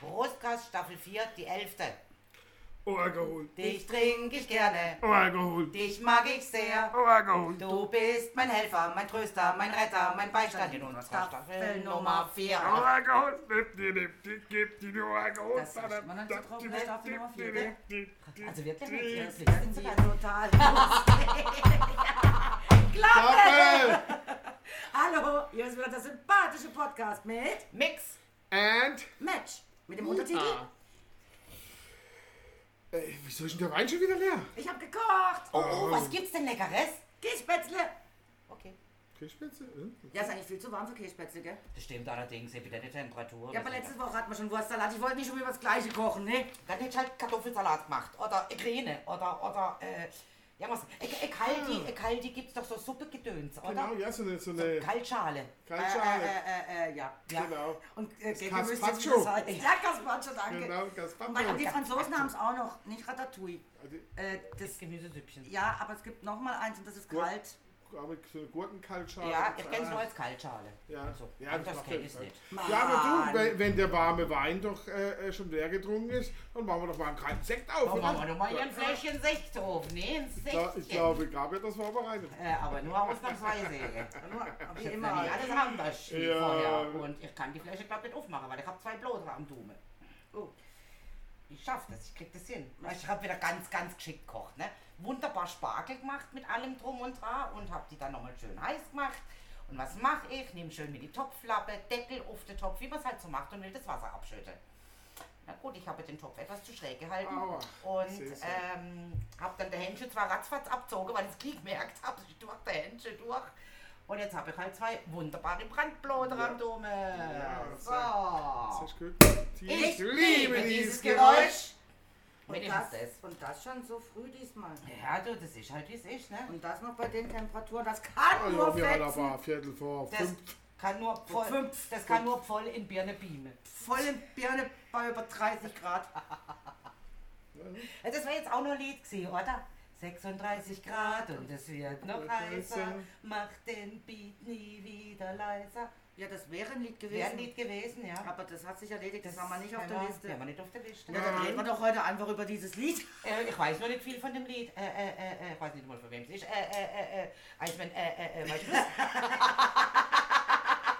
Brustkast Staffel 4, die 11. Oh, Alkohol. Dich trinke ich gerne, Oh, Alkohol. dich mag ich sehr. Oh, Alkohol. Du bist mein Helfer, mein Tröster, mein Retter, mein Beistand in unserer Staffel Nummer 4. Oh, Alkohol. Gib die, gib die, gib die, nur Alkohol. Das riecht man dann so drauf? Staffel Nummer vier, gell? Also wirklich Das sind sie sie total. Doppel. Hallo, hier ist wieder der sympathische Podcast mit Mix. And. Match. Mit dem Untertitel. Ah. Ey, wieso ist denn der Wein schon wieder leer? Ich hab gekocht. Oh, oh, was gibt's denn Leckeres? Kässpätzle. Okay. Käsespitze? Hm? Ja, ist eigentlich viel zu warm für Kässpätzle, gell? Das stimmt allerdings, ich wieder die Temperatur. Ja, aber letzte Woche hatten wir schon Wurstsalat. Ich wollte nicht schon wieder das gleiche kochen, ne? Dann hätte ich halt Kartoffelsalat gemacht. Oder Grine. Oder, oder, äh, ja was. Ich halte, ich halte, gibt's doch so Suppegedöns, oder? Genau, ja, so eine, so So eine Kaltschale. Kaltschale. Äh, äh, äh, ja. Ja. Genau. Und äh, Gazpacho. Ja, Gazpacho, danke. Genau, Weil, Gaspacho. und die Franzosen haben es auch noch, nicht Ratatouille. Äh, Das das, Gemüsesüppchen. ja, aber es gibt noch mal eins und das ist kalt. Aber so eine Gurkenkaltschale. Ja, ich kenn's nur als Kaltschale. Ja. Also, Ja, das macht kenn ja ich's Sinn. nicht. Ja, aber Mann. du, wenn, wenn der warme Wein doch äh, äh, schon leer getrunken ist, dann machen wir doch mal einen kalten Sekt auf. Oder? machen wir doch mal hier ein Fläschchen Sekt drauf. Nee, ein Ich gla- Ich Sektchen. glaube, Gabi hat das vorbereitet. Äh, aber nur ausnahmsweise. Nur, wie Ich immer. immer alles anders wie Ja. vorher. Und ich kann die Flasche glaube nicht aufmachen, weil ich habe zwei Bloser am Dume. Oh. Ich schaff das, ich krieg das hin. Ich habe wieder ganz, ganz geschickt gekocht. Ne? Wunderbar Spargel gemacht mit allem drum und dran und habe die dann nochmal schön heiß gemacht. Und was mache ich? Nehme schön mit die Topflappe, Deckel auf den Topf, wie man es halt so macht und will das Wasser abschütteln. Na gut, ich habe den Topf etwas zu schräg gehalten Aua, und ähm, habe dann der Händchen zwar ratzfatz abgezogen, weil ich es gleich gemerkt habe, ich durch der Händchen durch. Und jetzt habe ich halt zwei wunderbare Brandbloder Ja. am Dome. Ja, so. Das ist gut. Ich liebe dieses Geräusch. Und das, das. und das schon so früh diesmal. Ja, du, das ist halt wie es ist, ne? Und das noch bei den Temperaturen, das kann Oh, nur ja, wir haben fetzen. aber Viertel vor Das fünf. kann nur voll, Fünf. das kann nur voll in Birne beamen. Voll in Birne bei über 30 Grad. Das war jetzt auch noch ein Lied gewesen, oder? 36 Grad und es wird noch heißer, mach den Beat nie wieder leiser. Ja, das wäre ein Lied Wäre gewesen. ein Lied gewesen, ja. Aber das hat sich erledigt, das, war mal nicht auf der Liste. Ja, war nicht auf der Liste. Ja, dann reden wir doch heute einfach über dieses Lied. Äh, ich weiß noch nicht viel von dem Lied. Äh, äh, äh, äh, ich weiß nicht mal von wem es ist. Äh, äh, äh, äh, also wenn, äh, äh, äh, weißt du das?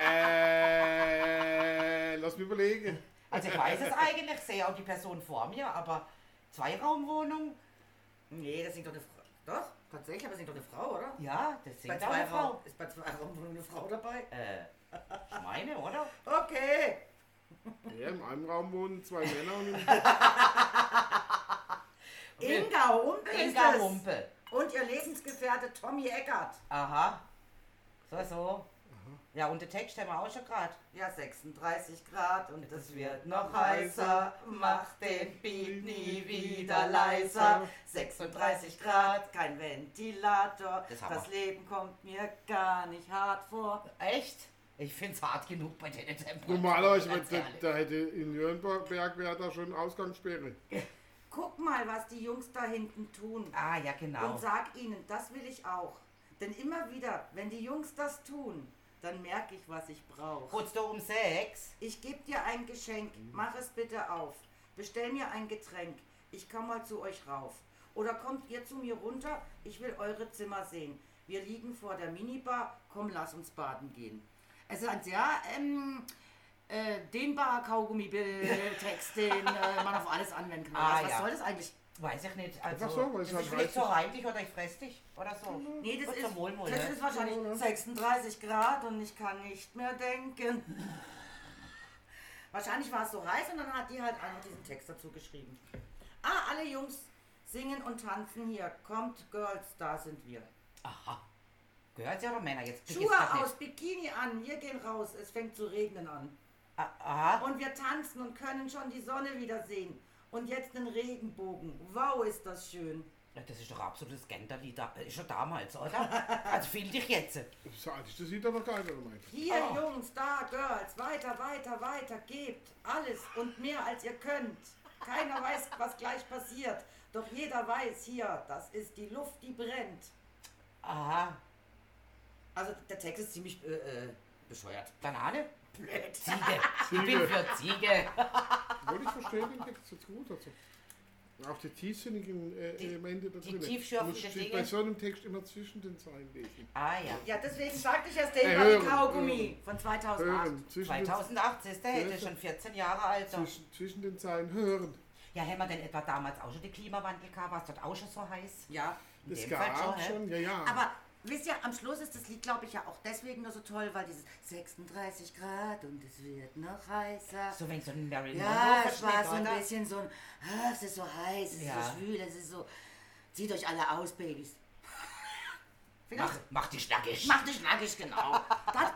Äh, lass mich überlegen. Also ich weiß es eigentlich, sehe auch die Person vor mir, aber Zweiraumwohnung, Nee, das singt doch eine Frau. Doch, tatsächlich, aber das singt doch eine Frau, oder? ja, das Bei singt auch zwei eine Frau. Raum, ist bei zwei Raumwohnungen eine Frau dabei? Äh, ich meine, oder? Okay. Ja, in einem Raum wohnen zwei Männer und Inga Humpe ist Inga es. Humpe. Und ihr Lebensgefährte Tommy Eckert. Aha. So, so. Ja, und den Text haben wir auch schon gerade. Ja, 36 Grad und es Es wird noch heißer. Mach den Beat nie wieder leiser. 36 Grad, kein Ventilator. Das Das. Leben kommt mir gar nicht hart vor. Echt? Ich find's hart genug bei den Temperaturen. normalerweise, da, da hätte in Nürnberg wäre da schon Ausgangssperre. Guck mal, was die Jungs da hinten tun. Ah, ja, genau. Und sag ihnen, das will ich auch. Denn immer wieder, wenn die Jungs das tun, dann merke ich, was ich brauche. Kurz du um sechs. Ich gebe dir ein Geschenk, mach es bitte auf. Bestell mir ein Getränk, ich komme mal zu euch rauf. Oder kommt ihr zu mir runter, ich will eure Zimmer sehen. Wir liegen vor der Minibar, komm, lass uns baden gehen. Es ist ein sehr ähm, äh, dehnbarer Kaugummi-Text, den äh, man auf alles anwenden kann. Ah, was was ja. soll das eigentlich? Weiß ich nicht. Also, Einfach so, weil es das halt ist vielleicht so reinlich oder ich fress dich oder so. Nee, das ist, Wohlwohl, das ist wahrscheinlich 36 Grad und ich kann nicht mehr denken. Wahrscheinlich war es so heiß und dann hat die halt einfach diesen Text dazu geschrieben. Ah, alle Jungs singen und tanzen hier. Kommt, Girls, da sind wir. Aha. Gehört ja oder Männer jetzt? Schuhe aus, Bikini an, wir gehen raus, es fängt zu regnen an. Ah, Aha. Und wir tanzen und können schon die Sonne wieder sehen. Und jetzt den Regenbogen. Wow, ist das schön. Ja, Das ist doch absolutes Genderlied. da- Ist schon damals, oder? Also fühl dich jetzt. So alt ist das sieht doch noch keiner gemeint. Hier, Oh. Jungs, da, Girls, weiter, weiter, weiter, gebt alles und mehr als ihr könnt. Keiner weiß, was gleich passiert. Doch jeder weiß hier, das ist die Luft, die brennt. Aha. Also der Text ist ziemlich äh, äh, bescheuert. Banane? Blöd. Ziege. Ich bin für Ziege. Obwohl ich verstehe den Text jetzt gut. Also. Auch die tiefsinnigen äh, Die- Elemente da die drin. tiefschürfenden Du musst Dinge. bei so einem Text immer zwischen den Zeilen lesen. Ah ja. Ja, deswegen sagte ich ja Äh, Stay hören, Buddy Kaugummi von 2008. Hören. Zwischen den, 2008 ist der, hätte Ja, schon 14 Jahre alt. zwischen, zwischen den Zeilen hören. Ja, haben wir denn etwa damals auch schon den Klimawandel gehabt? War es dort auch schon so heiß? Ja. In Das dem Fall gab hä? schon, ja, ja. Aber wisst ihr, am Schluss ist das Lied, glaube ich, ja auch deswegen nur so toll, weil dieses 36 Grad und es wird noch heißer. So wenn so ein Marilyn Ja, es war so ein oder? bisschen so ein, ah, es ist so heiß, es Ja. ist so schwül, es ist so, zieht euch alle aus, Babys. Mach, mach dich nackig. Mach dich nackig, genau. Das,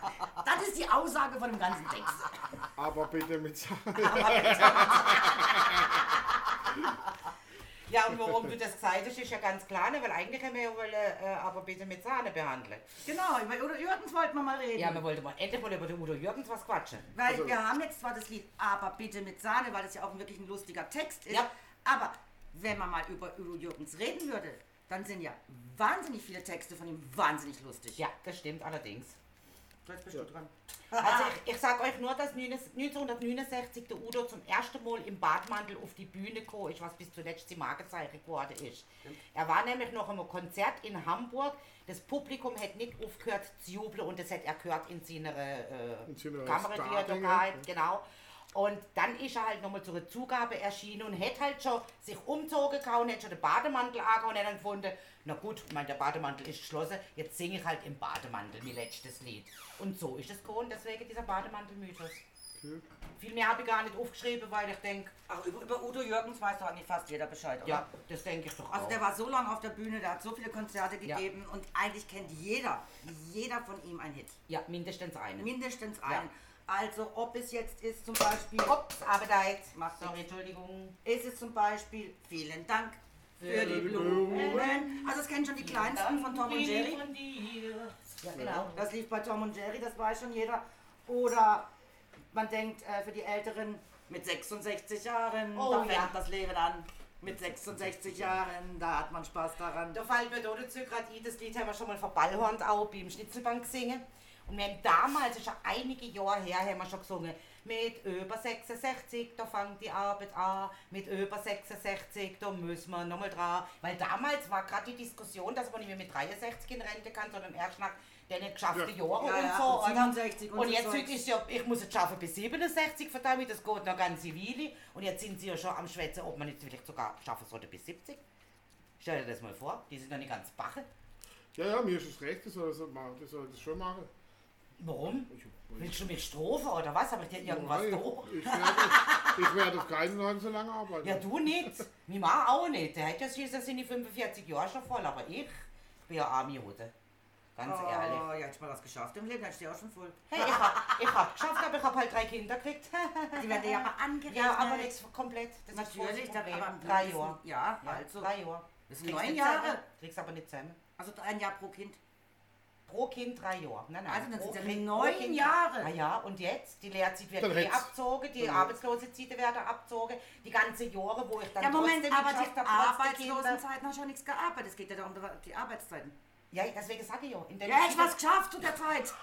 das ist die Aussage von dem ganzen Text. Aber bitte mit Zahlen. Ja, und warum du das gesagt hast, ist ja ganz klar, ne? weil eigentlich haben wir ja wollen, äh, aber bitte mit Sahne behandeln. Genau, über Udo Jürgens wollten wir mal reden. Ja, wir wollten mal endlich mal über den Udo Jürgens was quatschen. Weil Also- wir haben jetzt zwar das Lied Aber bitte mit Sahne, weil es ja auch wirklich ein lustiger Text ist. Ja. Aber wenn man mal über Udo Jürgens reden würde, dann sind ja wahnsinnig viele Texte von ihm wahnsinnig lustig. Ja, das stimmt allerdings. Jetzt bist du dran. Also ich, ich sage euch nur, dass 1969 der Udo zum ersten Mal im Badmantel auf die Bühne kam, ist, was bis zuletzt die Markenzeichen geworden ist. Er war nämlich noch im Konzert in Hamburg. Das Publikum hat nicht aufgehört zu jubeln und das hat er gehört in seiner äh, In Kamera, die er da gehabt, genau. Und dann ist er halt nochmal zur Zugabe erschienen und hat halt schon sich umzogen gehauen, hat schon den Bademantel angehauen und hat dann gefunden, na gut, ich meine, der Bademantel ist geschlossen, jetzt singe ich halt im Bademantel mein letztes Lied. Und so ist es gekommen, deswegen dieser Bademantel-Mythos. Okay. Viel mehr habe ich gar nicht aufgeschrieben, weil ich denke, Ach, über, über Udo Jürgens weiß doch eigentlich fast jeder Bescheid, oder? ja, das denke ich doch Also auch. der war so lange auf der Bühne, der hat so viele Konzerte Ja. gegeben und eigentlich kennt jeder, jeder von ihm einen Hit. ja, mindestens einen. Mindestens einen. Also ob es jetzt ist zum Beispiel, Ups, aber da jetzt, Macht sorry, Entschuldigung. ist es zum Beispiel Vielen Dank für die Blumen. Also das kennen schon die Kleinsten von Tom und Jerry. Ja, genau. Das lief bei Tom und Jerry, das weiß schon jeder. Oder man denkt äh, für die Älteren mit 66 Jahren, Oh, da fängt ja. das Leben an. Mit 66 Jahren, da hat man Spaß daran. Da fällt mir da dazu gerade ein, das Lied haben wir schon mal verballhornt auch beim Schnitzelbank gesungen. Und wir haben damals, das ist schon einige Jahre her, haben wir schon gesungen, mit über 66, da fängt die Arbeit an, mit über 66, da müssen wir nochmal dran. Weil damals war gerade die Diskussion, dass man nicht mehr mit 63 in Rente kann, sondern erst nach den nicht geschafften Ja. Jahren Ja, und ja, so. und oder? 67 und und so jetzt ist ja, ich muss jetzt schaffen bis 67, verdammt, das geht noch ganz zivil. Und jetzt sind sie ja schon am Schwätzen, ob man jetzt vielleicht sogar schaffen sollte bis 70. Stell dir das mal vor, die sind noch nicht ganz bache. Ja, ja, mir ist es recht, das soll das machen. Das soll das schon machen. Warum? Ich, Willst du mit Strophe oder was? Habe ich dir irgendwas Nein, da? ich, werde, ich werde auf keinen Fall so lange arbeiten. Ja, du nicht. Mein Mann auch nicht. Der hat ja schließlich das sind die 45 Jahre schon voll, aber ich bin ja arme Hude. Ganz ehrlich. Oh, ja, hätte ich mal was geschafft im Leben, ich dir auch schon voll. Hey, ich hab, ich hab geschafft, aber ich hab halt drei Kinder gekriegt. Die werden ja aber angerechnet. ja, aber nichts komplett. Das Natürlich, ist aber drei Jahre. Ja, Ja, also. drei Jahre. Das sind neun Jahre. Kriegst aber nicht zusammen. Also ein Jahr pro Kind. Pro Kind drei Jahre. Nein, nein, Also dann sind ja Kind- neun Jahre. Ah ja, und jetzt? Die Lehrzeit wird eh abgezogen, die dann- Arbeitslosenzeit werden abgezogen. Die ganzen Jahre, wo ich dann Ja, Moment, aber die Arbeitslosenzeiten hast du ja nichts gearbeitet. Es geht ja darum, die Arbeitszeiten. Ja, deswegen sage ich ja. In der Ja, ich was geschafft zu der Zeit.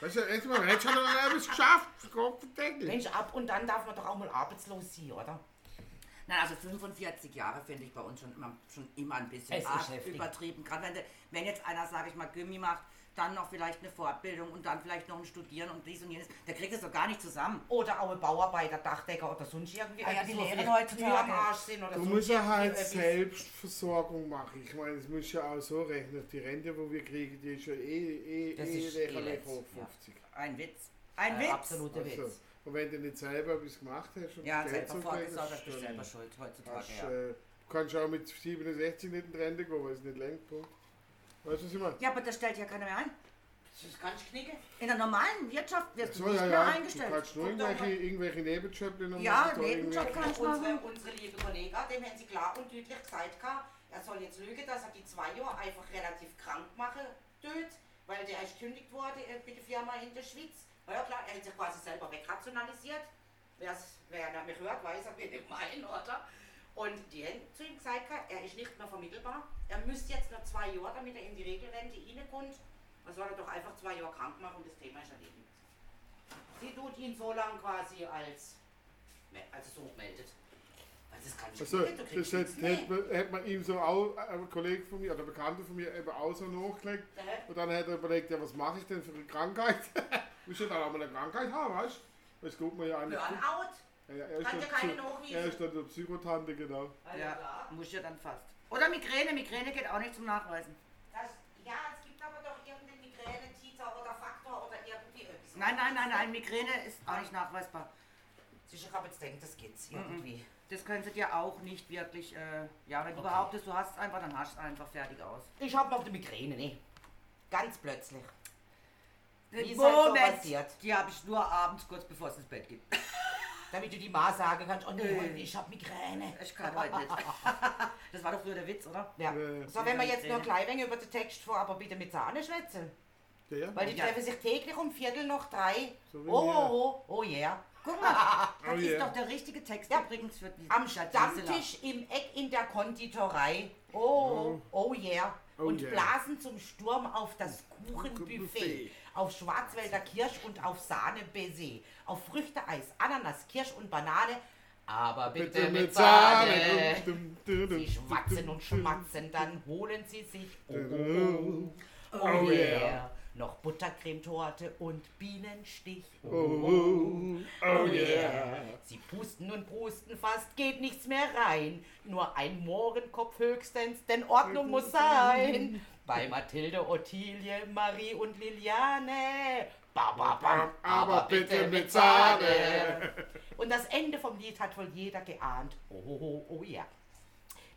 Weißt du, jetzt mal, hätte schon noch etwas geschafft. Mensch, ab und dann darf man doch auch mal arbeitslos sein, oder? Nein, also 45 Jahre finde ich bei uns schon immer, schon immer ein bisschen Es arg übertrieben. Gerade wenn, wenn jetzt einer, sage ich mal, Gimmi macht, dann noch vielleicht eine Fortbildung und dann vielleicht noch ein Studieren und dies und jenes, der kriegt das doch gar nicht zusammen. Oder auch ein Bauarbeiter, Dachdecker oder sonst irgendwie. Ah ja, die Lehrer heutzutage. Am Arsch sind oder Du sonst musst ja halt. Selbstversorgung machen. Ich meine, das muss ja auch so rechnen. Die Rente, die wir kriegen, die ist ja eh, eh, Das eh ist lächerlich hoch ja. 50. Ein Witz. Ein Äh, Witz. absoluter Also, Witz. und wenn du nicht selber etwas gemacht hast und Ja, Geld selber so vorgesorgt, kriegst, bist du selber schuld heutzutage. hast, Ja. äh, Du kannst auch mit 67 nicht in die Rente gehen, weil es nicht lenkt. Punkt. Weißt du, was ich meine? ja, aber das stellt ja keiner mehr ein. Das ist ganz knicken. In der normalen Wirtschaft wirst du So, nicht ja, mehr ja. Du eingestellt. kannst nur irgendwelche, irgendwelche Nebenjobs noch Ja, machen, da Nebenjob irgendwelche- kann ich Unsere, machen. unsere liebe Kollegen, dem haben sie klar und deutlich gesagt, er soll jetzt lügen, dass er die zwei Jahre einfach relativ krank machen tut, weil der ist gekündigt wurde äh, bei der Firma in der Schweiz. Na ja klar, er hat sich quasi selber wegrationalisiert. Wer's, wer er mich hört, weiß er, wen ich meine, oder? Und die haben zu ihm gesagt, er ist nicht mehr vermittelbar. Er müsste jetzt noch zwei Jahre, damit er in die Regelrente reinkommt. Dann soll er doch einfach zwei Jahre krank machen und das Thema ist erledigt. Sie tut ihn so lange quasi als, also so gemeldet. Weil das kann ich Also, nicht, das hat, mehr. man, hat man ihm so auch, ein Kollege von mir, oder ein Bekannter von mir, eben auch so nachgelegt. Hä? Und dann hat er überlegt, ja, was mache ich denn für eine Krankheit? Muss ich dann auch mal eine Krankheit haben, weißt du? Das guckt man ja eigentlich. Burnout? Ja, ja, er ist der dir keine nachweisen. Er ist dann der Psychotante, genau. Ja, klar. muss ja dann fast. Oder Migräne, Migräne geht auch nicht zum Nachweisen. Das, ja, es gibt aber doch irgendeinen Migräne-Titer oder Faktor oder irgendwie etwas. Nein, nein, nein, nein, Migräne ist auch nicht nachweisbar. Sicher, ich habe jetzt gedacht, das geht's irgendwie. Das können sie dir auch nicht wirklich, äh, ja, wenn du Okay. behauptest, du hast es einfach, dann hast du es einfach fertig aus. Ich habe noch die Migräne, ne? Ganz plötzlich. Wie ist halt so passiert? die habe ich nur abends kurz bevor es ins Bett geht. Damit du die Ma sagen kannst, oh nee, Nö. heute, ich habe Migräne. Ich kann heute nicht. Das war doch früher der Witz, oder? Ja. Äh, So, wenn wir jetzt nur wenig über den Text vor, aber bitte mit Sahne schwätzen. Ja, ja. Weil die Ja. treffen sich täglich um Viertel nach drei. So oh, oh, oh, oh yeah. Guck mal, das Oh ist yeah. doch der richtige Text Ja. übrigens für die Am. Stammtisch im Eck in der Konditorei. Oh, oh yeah. Oh und yeah. blasen zum Sturm auf das Kuchenbuffet. Auf Schwarzwälder Kirsch und auf Sahne-Baiser. Auf Früchteeis, Ananas, Kirsch und Banane. Aber bitte, mit Sahne. Sie schwatzen und schmatzen, dann holen sie sich. Oh, Oh, oh, oh oh yeah. Noch Buttercremetorte und Bienenstich. Oh, oh, oh yeah. Sie pusten und pusten, fast geht nichts mehr rein. Nur ein Mohrenkopf höchstens, denn Ordnung muss sein. Bei Mathilde, Ottilie, Marie und Liliane. Ba, ba, bam, Aber bitte mit Sahne. Und das Ende vom Lied hat wohl jeder geahnt. Oh, oh, oh, oh ja.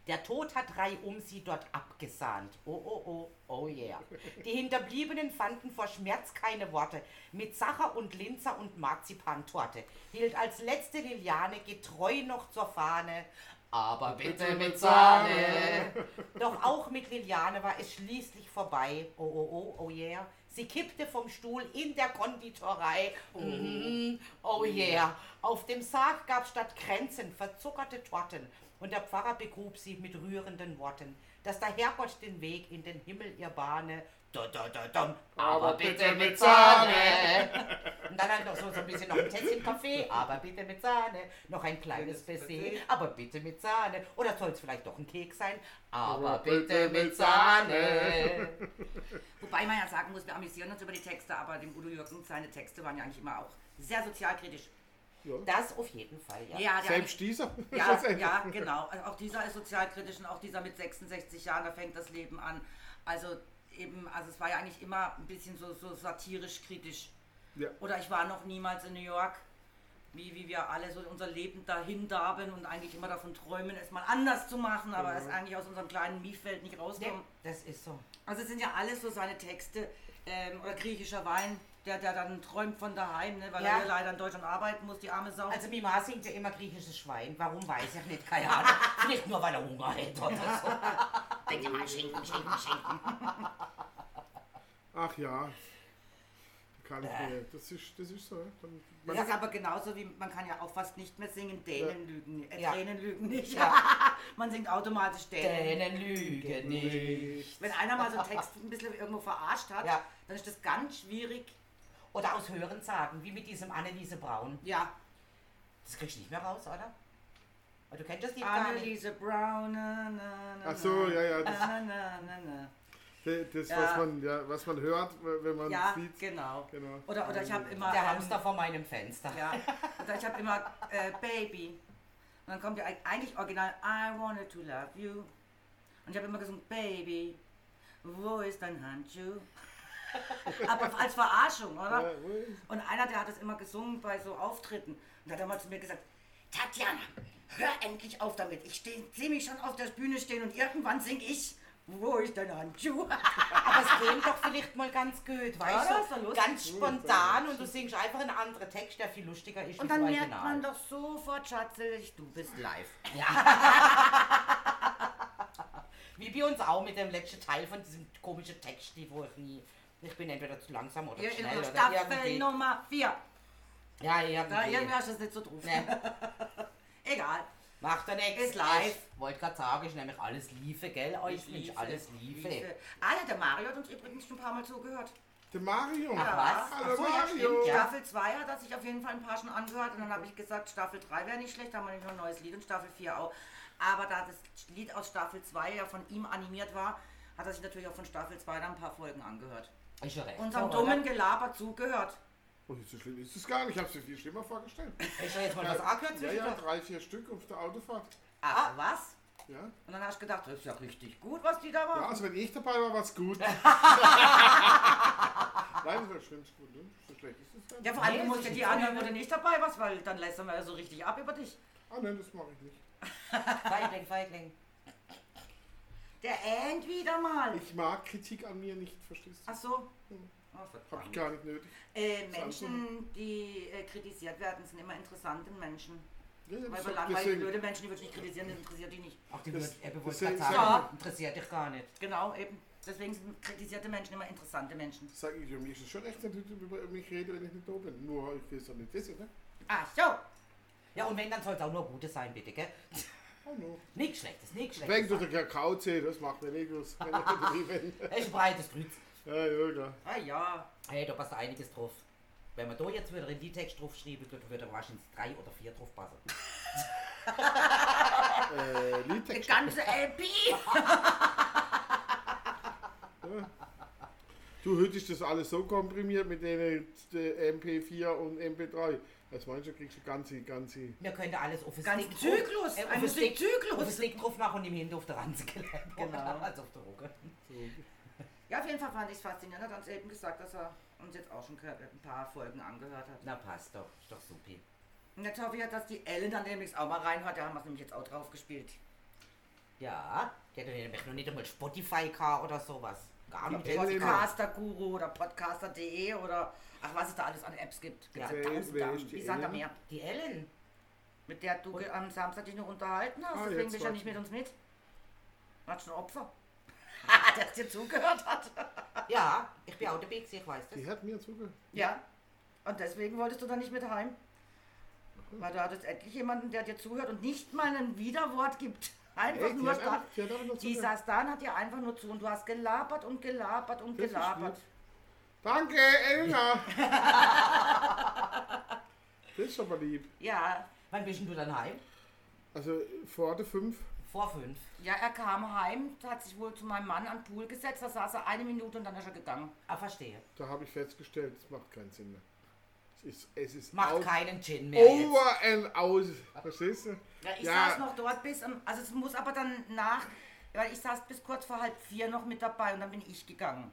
Der Tod hat drei um sie dort abgesahnt. Oh, oh, oh, oh yeah. Die Hinterbliebenen fanden vor Schmerz keine Worte. Mit Sacher und Linzer und Marzipantorte hielt als letzte Liliane getreu noch zur Fahne. Aber bitte mit Sahne. Doch auch mit Liliane war es schließlich vorbei. Oh, oh, oh, oh yeah. Sie kippte vom Stuhl in der Konditorei. Mhm. Oh yeah. Auf dem Sarg gab statt Kränzen verzuckerte Torten. Und der Pfarrer begrub sie mit rührenden Worten, dass der Herrgott den Weg in den Himmel ihr bahne. Da, da, da, dam. Aber bitte mit Sahne. Und dann halt noch so, so ein bisschen noch ein Tässchen Kaffee, aber bitte mit Sahne. Noch ein kleines Baiser, aber bitte mit Sahne. Oder soll es vielleicht doch ein Keks sein? Aber Aber bitte bitte mit Sahne. Wobei man ja sagen muss, wir amüsieren uns über die Texte, aber dem Udo Jürgens, seine Texte waren ja eigentlich immer auch sehr sozialkritisch. Das auf jeden Fall, ja. Ja, Selbst dieser. Ja, ja, genau. Also auch dieser ist sozialkritisch und auch dieser mit 66 Jahren, da fängt das Leben an. Also eben, also es war ja eigentlich immer ein bisschen so, so satirisch kritisch. Ja. Oder ich war noch niemals in New York, wie, wie wir alle so unser Leben dahin darben und eigentlich immer davon träumen, es mal anders zu machen, aber es eigentlich aus unserem kleinen Miefeld nicht Nee, rauskommen. das ist so. Also es sind ja alles so seine Texte ähm, oder griechischer Wein, der, der dann träumt von daheim, ne, weil Ja. er hier leider in Deutschland arbeiten muss, die arme Sau. Also Mima singt ja immer griechisches Schwein. Warum weiß ich nicht, keine Ahnung. Vielleicht nur, weil er Hunger hat oder so. Denkt ihr mal, Schinken, Schinken, Schinken. Ach ja. Kann ich mir. Das ist, das ist so. ja. Dann, man, Das ist aber genauso wie man kann ja auch fast nicht mehr singen, Dänen lügen, äh, Ja. Tränen lügen nicht. Ja. man singt automatisch Dänen. Dänen lügen nicht. Wenn einer mal so einen Text ein bisschen irgendwo verarscht hat, Ja. dann ist das ganz schwierig. Oder aus Hören sagen, wie mit diesem Anneliese Braun. Ja, Das kriegst du nicht mehr raus, oder? Aber du kennst das Lied. Anneliese Brown. Na, na, na, Ach so, ja, ja, das- Na, na, na, na. das, Ja. was, man, ja, was man hört, wenn man Ja, sieht. genau. Genau. Oder, oder ich habe immer. Der ähm, Hamster vor meinem Fenster. Ja, oder ich habe immer äh, Baby. Und dann kommt ja eigentlich original I wanted to love you. Und ich habe immer gesungen Baby, wo ist dein Handschuh? Aber als Verarschung, oder? Ja, Und einer, der hat das immer gesungen bei so Auftritten. Und hat damals zu mir gesagt, Tatjana, hör endlich auf damit. Ich sehe mich schon auf der Bühne stehen und irgendwann sing ich, wo ist dein Handschuh? Aber es käme doch vielleicht mal ganz gut, weißt Ja, das ist doch du? lustig. Ganz spontan und du singst einfach einen anderen Text, der viel lustiger ist Und dann das merkt Original. man doch sofort, Schatzelig, du bist live. Wie bei uns auch mit dem letzten Teil von diesem komischen Text, die wo ich nie. Ich bin entweder zu langsam oder Hier zu in schnell der oder Staffel irgendwie. Nummer 4. Ja, Da irgendwie. irgendwie hast du das nicht so drauf. Ne, Egal. macht er nichts. Ist live. Wollte gerade sagen, ist nämlich alles Liefe, gell? Euch Mensch, alles Liefe. Ah ja, der Mario hat uns übrigens schon ein paar Mal zugehört. Der Mario. Ach was? Hallo Ach so, ja, Mario. stimmt, ja. Staffel 2 hat er sich auf jeden Fall ein paar schon angehört und dann habe ich gesagt, Staffel 3 wäre nicht schlecht, da haben wir nämlich noch ein neues Lied und Staffel 4 auch. Aber da das Lied aus Staffel 2 ja von ihm animiert war, hat er sich natürlich auch von Staffel 2 dann ein paar Folgen angehört. Ja recht. Unserem so, dummen oder? Gelaber zugehört. Oh, so schlimm ist es gar nicht. Ich habe es mir viel schlimmer vorgestellt. Ist ja jetzt mal was angehört Ja, zwischen ja, drei, vier Stück auf der Autofahrt. Ach, was? Ja. Und dann hast du gedacht, das ist ja richtig gut, was die da Ja, machen. also wenn ich dabei war, war es gut. Nein, das war schlimm gut, ne? So schlecht ist es gar nicht. Ja, vor allem Nee, du musst das ja ist die anhören, wo du nicht dabei warst, weil dann lässt er ja so richtig ab über dich. Ah, nein, das mache ich nicht. Feigling, Feigling. Der ähnt wieder mal. Ich mag Kritik an mir nicht, verstehst du? Ach so. Hm. Oh, Hab ich gar nicht nötig. Äh, Menschen, die äh, kritisiert werden, sind immer interessante Menschen. Ja, ja, Weil das- so langweilige, deswegen, blöde Menschen, die würde ich nicht kritisieren, das interessiert die nicht. Ach, die Das- wird Ebbe wollte sagen, interessiert dich gar nicht. Genau, eben. Deswegen sind kritisierte Menschen immer interessante Menschen. sag ich, mir ist es schon recht, wenn du über mich rede, wenn ich nicht da bin. Nur, ich will es doch nicht wissen, ne? Ach so. Ja, und wenn, dann soll es auch nur Gutes sein, bitte, gell? Oh no. Nichts Schlechtes, nichts Wenn Schlechtes. du der Kakao zählst, das macht mir nichts aus. Wenn ich nicht bin. Es ist ein breites Grüß. Ja, ja, klar. Ah ja. Hey, da passt einiges drauf. Wenn man da jetzt wieder in die Text drauf schreiben würde, würde wahrscheinlich drei oder vier drauf passen. Äh, Die Liedtext. ganze LP. Du, heute ist das alles so komprimiert mit den äh, MP4 und MP3. Das meinst du, kriegst du ganze, ganze. Wir können alles auf den Ganz Stick Zyklus, drauf, äh, ein auf den Stick, Musikzyklus. auf den Stick drauf machen und im Hinter auf der Ranze gelernt. Genau. Also auf der Rucke. Ja, auf jeden Fall fand ich es faszinierend. Er hat uns eben gesagt, dass er uns jetzt auch schon ein paar Folgen angehört hat. Na passt doch, ist doch super. Und jetzt hoffe ich, dass die Ellen dann demnächst auch mal reinhört. Da haben wir es nämlich jetzt auch drauf gespielt. Ja, der hat nämlich noch nicht einmal Spotify gehabt oder sowas. Gar nicht. Podcaster-Guru oder Podcaster.de oder ach, was es da alles an Apps gibt. Gibt's Ja, tausend ist die Wie sagt er mehr? Die Ellen. Mit der du am Samstag dich noch unterhalten hast. Ah, Deswegen bist du ja nicht ich. mit uns mit. Hat schon Opfer. der dir zugehört hat. Ja, ich bin auch dabei, ich weiß das. Die hat mir zugehört. Ja. Und deswegen wolltest du da nicht mit heim. Weil du hattest endlich jemanden, der dir zuhört und nicht mal ein Widerwort gibt. Einfach Echt? Die nur hat da. einfach- die hat einfach nur Die saß da und hat dir einfach nur zu und du hast gelabert und gelabert und Das gelabert. Danke, Elna! das ist aber lieb. Ja, Wann bist denn du dann heim? Also vor der 5. Vor fünf. ja, er kam heim, hat sich wohl zu meinem Mann an den Pool gesetzt, da saß er eine Minute und dann ist er gegangen. Ah, verstehe. Da habe ich festgestellt, es macht keinen Sinn mehr. Es ist, es ist Macht out- keinen Gin mehr jetzt. over and out. Verstehst du? Ja, ich Ja. saß noch dort bis, also es muss aber dann nach, weil ich saß bis kurz vor halb vier noch mit dabei und dann bin ich gegangen.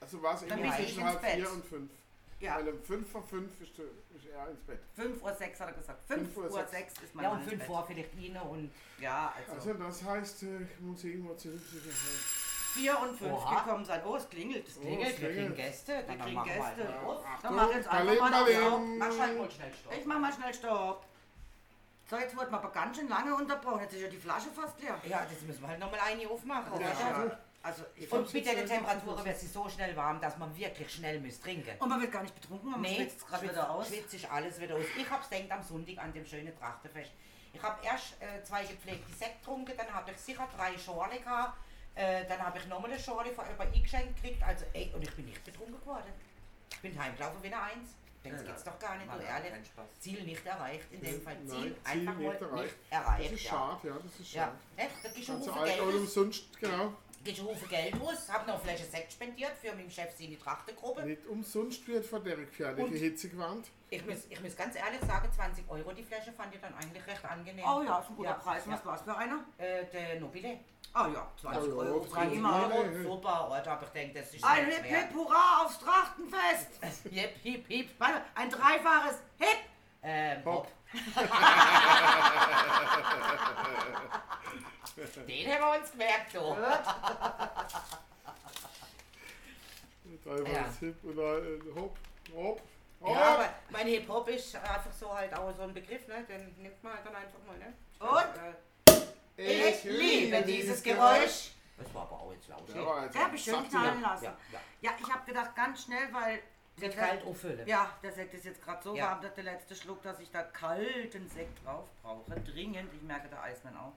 Also war es immer zwischen halb Bett. vier und fünf. Ja, Weil um fünf vor fünf ist, er ins Bett. 5 Uhr 6 hat er gesagt. 5 Fünf Uhr Uhr sechs. 6 ist mein Ja, Mann um ins fünf Bett. vor vielleicht Ine und Ja, also, Also das heißt, äh, ich muss irgendwo zurück. 4 und 5 Oha. gekommen sein. Oh, es klingelt. Es Oh, klingelt. es wir kriegen klingelt. Gäste. Wir Dann kriegen wir Gäste. halt auf. Dann mach jetzt einfach mal. Mach halt mal schnell Stopp. Ich mach mal schnell Stopp. So, jetzt wurden wir aber ganz schön lange unterbrochen. Jetzt ist ja die Flasche fast leer. Ja, das müssen wir halt nochmal eine aufmachen. Ja, ja. Also, ich Und mit der jetzt Temperatur wird sie so schnell warm, dass man wirklich schnell muss trinken. Und man wird gar nicht betrunken, man Nee, schwitzt gerade wieder aus. schwitzt sich alles wieder aus. Ich hab's denkt am Sonntag an dem schönen Trachtenfest. Ich habe erst äh, zwei gepflegte Sekt getrunken, dann habe ich sicher drei Schorle gehabt, äh, dann habe ich nochmal eine Schorle von jemandem eingeschenkt gekriegt, also ey, und ich bin nicht betrunken geworden. Ich bin heimgelaufen wie eine Eins. Das Ja, geht's ja. doch gar nicht, du ehrlich. Ziel nicht erreicht, in dem Fall. Ziel Nein, Ziel einfach mal nicht erreicht. nicht erreicht. Das ist ja. schade, ja, das ist Ja, schade. echt, da gehst du Haufen Geld aus. umsonst, genau. Gehst du Haufen Geld aus, hab noch eine Flasche Sekt spendiert für meinen Chef seine Trachtengruppe. Nicht umsonst wird von der gefährlichen Und- Hitze gewarnt. Ich muss, ich muss ganz ehrlich sagen, 20 Euro die Flasche fand ich dann eigentlich recht angenehm. Oh ja, ist ein guter Ja, Preis. Ja. Was war's für einer? Äh, der Nobile. Ah ja, 20 Ja, Euro. ja, 20 Prima. Euro. Euro, super, Alter, aber ich denke, das ist Ein Hip. Hip Hurra aufs Trachtenfest! Hip, hip, hip. Warte, ein dreifaches Hip! Ähm. Hopp. Den haben wir uns gemerkt, du. Dreimal Ja. Hip oder äh, Hopp, Hopp, Hopp. Ja, aber mein Hip-Hop ist einfach so halt auch so ein Begriff, ne? Den nimmt man halt dann einfach mal, ne? Und? Äh, ich liebe dieses Geräusch. Das war aber auch jetzt laut. Ja, aber jetzt ich schön knallen ja. lassen. Ja, ja. Ja, ich habe gedacht, ganz schnell, weil. Wird kalt auffüllen. Ja, der Sekt ist jetzt gerade so Ja. warm, dass der letzte Schluck, dass ich da kalten Sekt drauf brauche. Dringend. Ich merke der Eismann auch.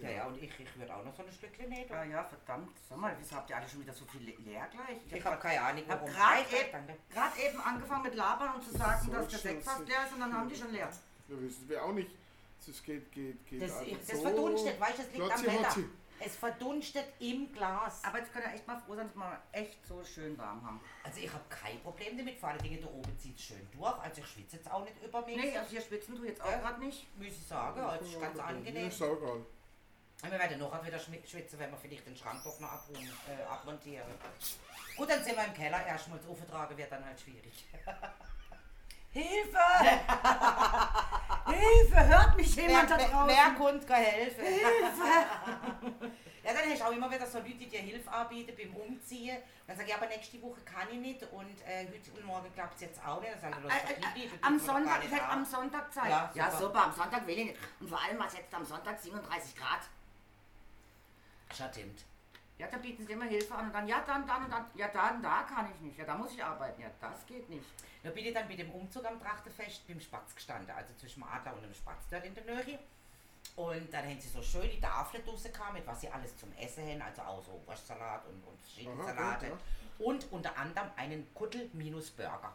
Ja, ja, und ich, ich würde auch noch so ein Stückchen nähen. Ja, ja, verdammt. Sag mal, wieso habt ihr alle schon wieder so viel le- leer gleich? Ich habe keine Ahnung, Ich habe warum. gerade eben, angefangen mit Labern und zu sagen, So dass der Sekt fast leer ist und dann haben die schon leer. Ja, wissen wir auch nicht. Es geht, geht, geht. Das, einfach ich, das so. verdunstet, weißt du, das liegt am Wetter. Hotzi. Es verdunstet im Glas. Aber jetzt können wir echt mal froh sein, dass wir echt so schön warm haben. Also ich habe kein Problem damit, vor allen Dingen da oben zieht es schön durch. Also ich schwitze jetzt auch nicht übermäßig, Nee, also hier schwitzen du jetzt auch Ja. gerade nicht. muss ich sagen. Also es ist ganz angenehm. Ist auch. Und wir werden noch wieder schwitzen, wenn wir vielleicht den Schrank doch noch abruhen, äh, abmontieren. Gut, dann sind wir im Keller. Erstmal das Auftragen wird dann halt schwierig. Hilfe! Hilfe! Hört mich jemand da wer, draußen? wer konnte gar helfen? ja, dann hast du auch immer wieder so Leute, die dir Hilfe anbieten beim Umziehen. Dann sage ich, aber nächste Woche kann ich nicht und äh, heute und morgen klappt es jetzt auch nicht. Dann sage ich, los, Äh, äh, am Sonntag, hätte da. am Sonntag Zeit. Ja, ja, super. am Sonntag will ich nicht. Und vor allem, was jetzt am Sonntag 37 Grad. Stimmt. Ja, da bieten sie immer Hilfe an und dann, ja, dann, dann und dann, ja, dann, da kann ich nicht. Ja, da muss ich arbeiten. Ja, das geht nicht. Da bin ich dann bei dem Umzug am Trachtenfest beim Spatz gestanden, also zwischen dem Adler und dem Spatz dort in der Nähe. Und dann haben sie so schön die Tafel draussen gehabt, mit was sie alles zum Essen haben, also auch so Wurstsalat und, und verschiedene Aha, Salate. gut, Und unter anderem einen Kuddel-Burger.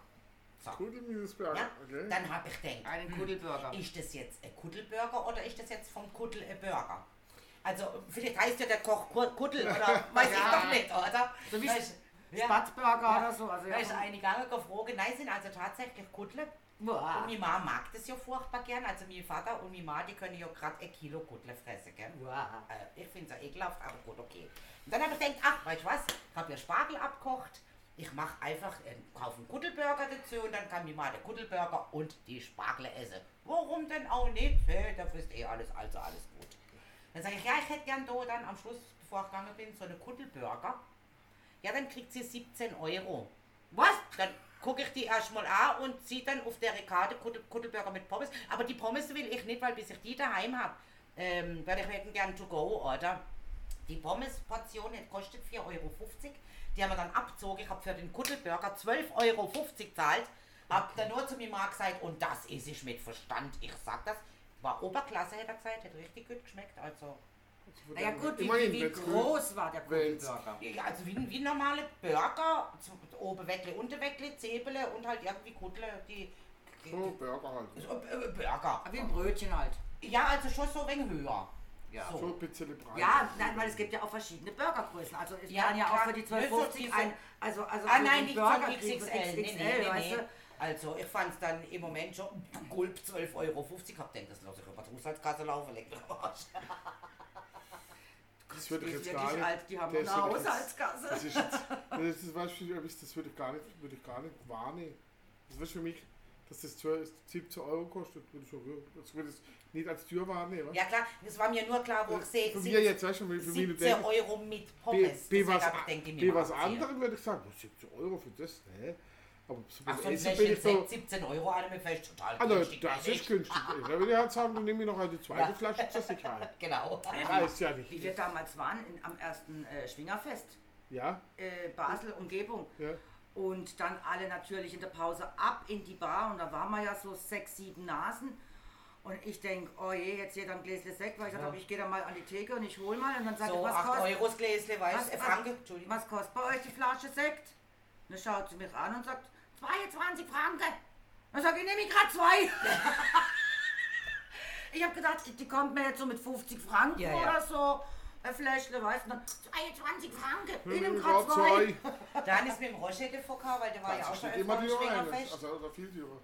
So. Kudel minus Berg. Ja, Okay. dann habe ich gedacht, Einen hm, Kuddelburger. ist das jetzt ein Kuddelburger oder ist das jetzt vom Kuddel ein Burger? Also vielleicht heißt ja der Koch Kur- Kuddel oder weiß ich Ja. doch nicht, oder? So wie ist- ja, Spatzburger Ja. oder so. Also, da ist ja, eine gegangen gefragt, nein, sind also tatsächlich Kuddel. Boah. Und meine Mama mag das ja furchtbar gern. Also mein Vater und meine Mama, die können ja gerade ein Kilo Kuddel fressen, gell? Wow. Äh, ich finde es ja ekelhaft, aber gut, okay. Und dann habe ich gedacht, ach, weißt du was, ich habe ja Spargel abgekocht. Ich mache einfach, einen, kaufe einen Kuddelburger dazu und dann kann mir mal der Kuddelburger und die Spargel essen. Warum denn auch nicht? Hey, da frisst eh alles, also alles gut. Dann sage ich, ja, ich hätte gern da dann am Schluss, bevor ich gegangen bin, so eine Kuddelburger. Ja, dann kriegt sie 17 Euro. Was? Dann gucke ich die erstmal an und ziehe dann auf der Karte Kuddel, Kuddelburger mit Pommes. Aber die Pommes will ich nicht, weil bis ich die daheim habe, ähm, werde ich hätten gern to go, oder? Die Pommesportion kostet 4,50 Euro. Die haben wir dann abgezogen. Ich habe für den Kuddelburger 12,50 Euro gezahlt. Hab dann nur zu mir mal gesagt, und das ist ich mit Verstand. Ich sag das. War Oberklasse, hätte er gesagt, hat richtig gut geschmeckt. Also, Naja gut, wie, wie, groß war der Kuddelburger? ja, also wie, wie ein normaler Burger. Oben Weckle, unter Weckle, Zebele und halt irgendwie Kuddle, die. die So, Burger halt. so, äh, Burger. Wie ein Brötchen halt. Ja, also schon so ein wenig höher. Ja. So So. ein bisschen. Ja, nein, weil es gibt ja auch verschiedene Burgergrößen. Also es Ja, kann ja auch klar. für die Nicht so 1250 diese- ein, also, also Ah so nein, ein nicht so Burger XXL. kriegen, Nee, nee, XXL, nee, weißt du? Also ich fand es dann im Moment schon Gulp 12,50 Euro. Hab denkt, das lasse ich über die Haushaltskasse laufen, leck mich am Arsch. Das würde ich jetzt gar nicht. alt, die haben das eine ich Haushaltskasse. Das ist jetzt, das ist, das, würde ich gar nicht, würde ich gar nicht wahrnehmen. Das wäre für mich, dass das 12, 17 Euro kostet, würde ich das würde ich nicht als Tür wahrnehmen. Ja klar, das war mir nur klar, wo ich sehe, Für mir jetzt, weißt du, für mich 17 denke, Euro mit Pommes. bei Deswegen was, ich denke, was anderem würde ich sagen, oh, 17 Euro für das, ne? Aber so Ach, so ein Fläschchen so, Sekt, 17 Euro, alle mir fällt total also günstig. das ist nicht? günstig. Da würde ich halt sagen, dann nehme ich noch eine zweite Ja. Flasche Tzatziki. Genau. Weiß ja nicht. Wie wir damals waren in, am ersten äh, Schwingerfest, Ja, äh, Basel, Umgebung. ja. Und dann alle natürlich in der Pause ab in die Bar und da waren wir ja so sechs, sieben Nasen. Und ich denke, oh je, jetzt jeder ein Gläschen Sekt, weil ich Ja. habe, ich gehe da mal an die Theke und ich hole mal und dann sage So, ich, was 8 kostet, Euro das Gläschen, weißt was, du? Äh, Franke, Entschuldigung. was kostet bei euch die Flasche Sekt? Dann schaut sie mich an und sagt, 22 Franken. Dann sage ich, nehme ich gerade zwei. ich habe gedacht, die kommt mir jetzt so mit 50 Franken Ja, ja. oder so. Ein Fläschle, weißt du, und dann 22 Franken. Ich nehme Ich gerade zwei. Dann ist mit dem Roger gefahren, weil der war ja auch Das schon öfter immer im. Schwingerfest. Also, also viel teurer.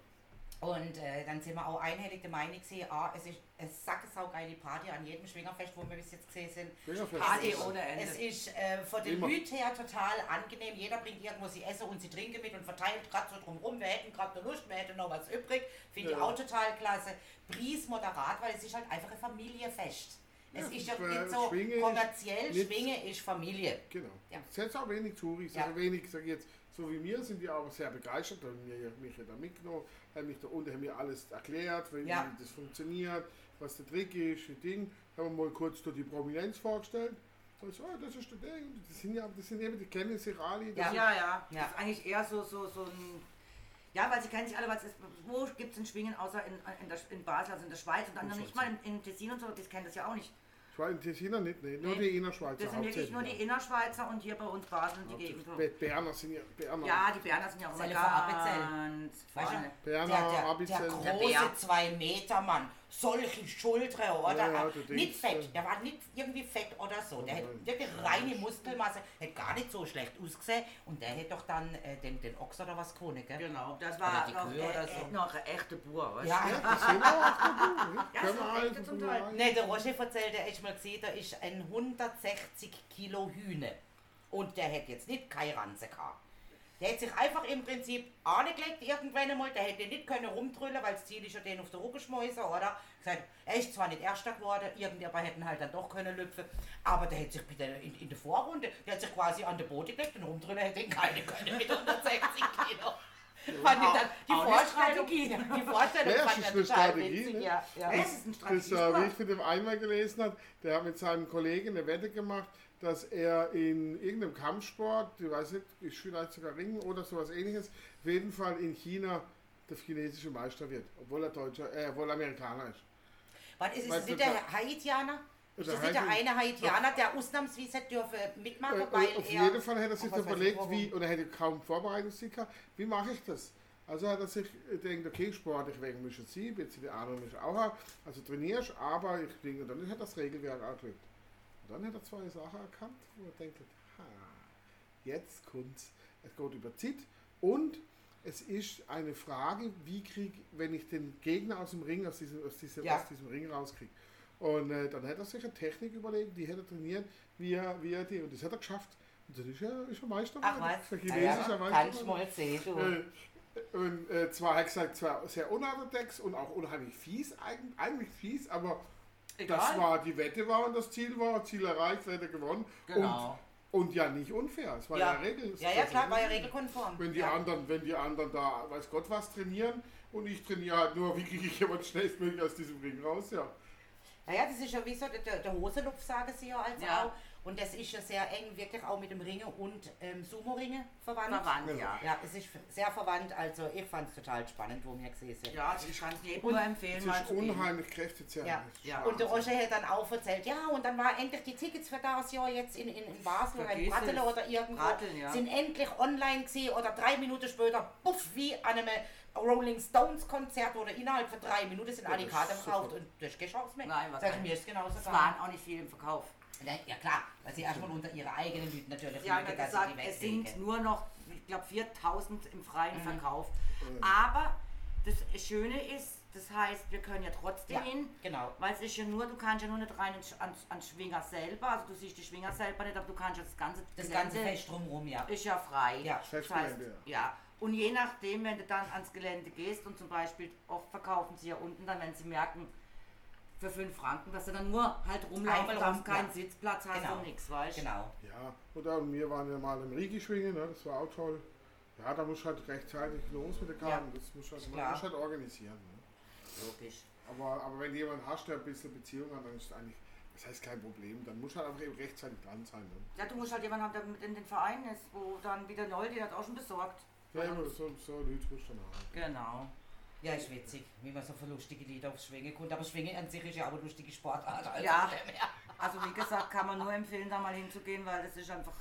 Und äh, dann sind wir auch einhellig der Meinung ah, es ist eine sackesaugeile Party an jedem Schwingerfest, wo wir bis jetzt gesehen sind. Schwingerfest. Party es ist, ohne Ende. Es ist äh, von den. Leuten her total angenehm. Jeder bringt irgendwo sie essen und sie trinken mit und verteilt gerade so drumherum. Wir hätten gerade noch Lust, wir hätten noch was übrig. Finde ich Ja. auch total klasse. Preis moderat, weil es ist halt einfach ein Familienfest. Es Ja, ist ja nicht so Schwingen ist kommerziell, nicht- Schwinge ist Familie. Genau. Ja. Es hat auch wenig Touris, Ja. also wenig, sag ich jetzt, so wie wir sind die aber sehr begeistert, haben mir, mich ja da mitgenommen, haben mich da unten haben mir alles erklärt, wie, Ja. das funktioniert, was der Trick ist, wie Ding, haben wir mal kurz da die Prominenz vorgestellt. Da ich, oh, das ist der Ding, das sind ja, das sind eben, die kennen sich alle. Das Ja. ist- Ja, ja. Ja. Das ist eigentlich eher so, so, so ein. Ja, weil sie kennen sich alle, was ist, wo gibt es ein Schwingen außer in, in, der, in Basel, also in der Schweiz und dann noch nicht mal in, in Tessin und so, das kennen das ja auch nicht. Schweiz, Tessiner nicht, nee, nur die Innerschweizer. Das sind wirklich nur die Innerschweizer und hier bei uns Basel die Gegend. Berner sind ja, Berner. Ja, die Berner sind ja auch immer ganz vorne. Berner, der, der, der große 2-Meter-Mann solche Schultern, oder? Ja, ja, du nicht fett, äh, der war nicht irgendwie fett oder so. Der hätte wirklich reine Muskelmasse, hätte gar nicht so schlecht ausgesehen. Und der hätte doch dann äh, den, den Ochs oder was gewonnen, gell? Genau, das Oder war die noch, Kühe äh, oder äh, so. noch ein echter Bauer, weißt Ja, du? Das sind wir auch gut, ne? Ja, so also zum Teil. ein- Ne, der Roger erzählt, der ist mal gesehen, da ist ein 160 Kilo Hühne. Und der hätte jetzt nicht keine Ranze gehabt. Der hätte sich einfach im Prinzip angelegt irgendwann einmal, der hätte nicht können rumtrüllen, weil das Ziel ist ja den auf den Rücken schmeißen, oder? Gesagt, er ist zwar nicht Erster geworden, irgendjemand hätten halt dann doch können lüpfen, aber der hätte sich bitte in, in der Vorrunde, der hat sich quasi an den Boden gelegt und rumtrüllen hätte ihn keine können mit 160 Kilo. Fand ich dann, die Auch eine Vorstellung, Strategie. die Vorstellung Ja, fand das ich ist total eine Strategie, witzig, ne? ja. ja. Das ist ein Das, äh, wie Strategiesport. ich von dem einmal gelesen habe, der hat mit seinem Kollegen eine Wette gemacht, dass er in irgendeinem Kampfsport, ich weiß nicht, ist vielleicht sogar Ringen oder sowas ähnliches, auf jeden Fall in China der chinesische Meister wird, obwohl er Deutscher, äh, obwohl er Amerikaner ist. Was ist, ist nicht der Haitianer? Ist das nicht der eine Haitianer, der ausnahmsweise dürfe mitmachen, Äh, weil auf jeden Fall hätte er sich weiß überlegt, wie, oder hätte kaum Vorbereitungszeit gehabt, wie mache ich das? Also hat er sich gedacht, okay, sportlich wegen müssen sie, ein bisschen die Ahnung müssen auch also trainierst, aber ich denke, dann hat er das Regelwerk angelegt. Und dann hat er zwei Sachen erkannt, wo er denkt, ha, jetzt kommt's, es geht über Zeit und es ist eine Frage, wie krieg, wenn ich den Gegner aus dem Ring, aus diesem, aus diesem, Ja. aus diesem Ring rauskriege. Und äh, dann hat er sich eine Technik überlegt, die hätte er trainiert, wie er, wie er die, und das hat er geschafft. Und dann ist er, ist er Meister Ach was, Ist er ja, ja, Meister kannst geworden. mal sehen, du. Äh, und äh, zwar hat er gesagt, zwar sehr unorthodox und auch unheimlich fies, eigentlich, eigentlich fies, aber das war die Wette war und das Ziel war, Ziel erreicht, Wette gewonnen. Genau. Und, und ja nicht unfair, es war ja, Ja. Regel. Ja, ja, klar, war ja regelkonform. Wenn die ja. anderen, wenn die anderen da, weiß Gott was trainieren und ich trainiere halt nur, wie kriege ich jemand schnellstmöglich aus diesem Ring raus, ja. Naja, das ist ja wie so der, der Hosenlupf, sagen sie ja als Ja. auch. Und das ist ja sehr eng wirklich auch mit dem Ringe und ähm, Sumo-Ringe verwandt. Verwandt, ja. Ja, es ist sehr verwandt, also ich fand es total spannend, wo wir gesehen sind. Ja, ich kann es jedem nur empfehlen, Es mal ist unheimlich kräftezehrend. Ja. Ja. Und der. Roger hat dann auch erzählt, ja, und dann war endlich die Tickets für das Jahr jetzt in, in, in Basel oder in es. oder irgendwo, Bratteln, ja. sind endlich online gewesen oder drei Minuten später, puff, wie an einem Rolling Stones Konzert oder innerhalb von drei Minuten sind Ja, alle Karten verkauft und das ist keine Chance mehr. Nein, was Sag ich mir ist genauso Es waren auch nicht viele im Verkauf. Ja, ja klar, weil sie erstmal unter ihre eigenen Leute natürlich Sie haben lügen, ja dass gesagt, es sind nur noch, ich glaube, 4000 im freien Mhm. Verkauf. Aber das Schöne ist, das heißt, wir können ja trotzdem Ja, hin, genau. weil es ist ja nur, du kannst ja nur nicht rein ans, ans, Schwinger selber, also du siehst die Schwinger selber nicht, aber du kannst ja das ganze Das Gelände ganze Fest drumherum, ja. ist ja frei. Ja, das heißt, Festgelände, ja. Und je nachdem, wenn du dann ans Gelände gehst und zum Beispiel, oft verkaufen sie ja unten dann, wenn sie merken, für 5 Franken, dass du dann nur halt rumlaufen darfst, rum, keinen ja. Sitzplatz hast Genau. und nichts, weißt du? Genau. Ja, und dann, wir waren ja mal im Rigi schwingen, ne? das war auch toll. Ja, da muss halt rechtzeitig los mit der Karten, das muss halt, man muss halt organisieren. Ne? Logisch. Aber, aber wenn jemand hast, der ein bisschen Beziehung hat, dann ist es eigentlich, das heißt kein Problem, dann muss halt einfach eben rechtzeitig dran sein. Ne? Ja, du musst halt jemanden haben, der mit in den Verein ist, wo dann wieder neu, die hat auch schon besorgt. Ja, immer so, so Leute musst du dann haben. Genau. Ja, ist witzig, wie man so für lustige Lieder aufs Schwingen kommt. Aber Schwingen an sich ist ja auch eine lustige Sportart. Also Ja. Also wie gesagt, kann man nur empfehlen, da mal hinzugehen, weil das ist einfach.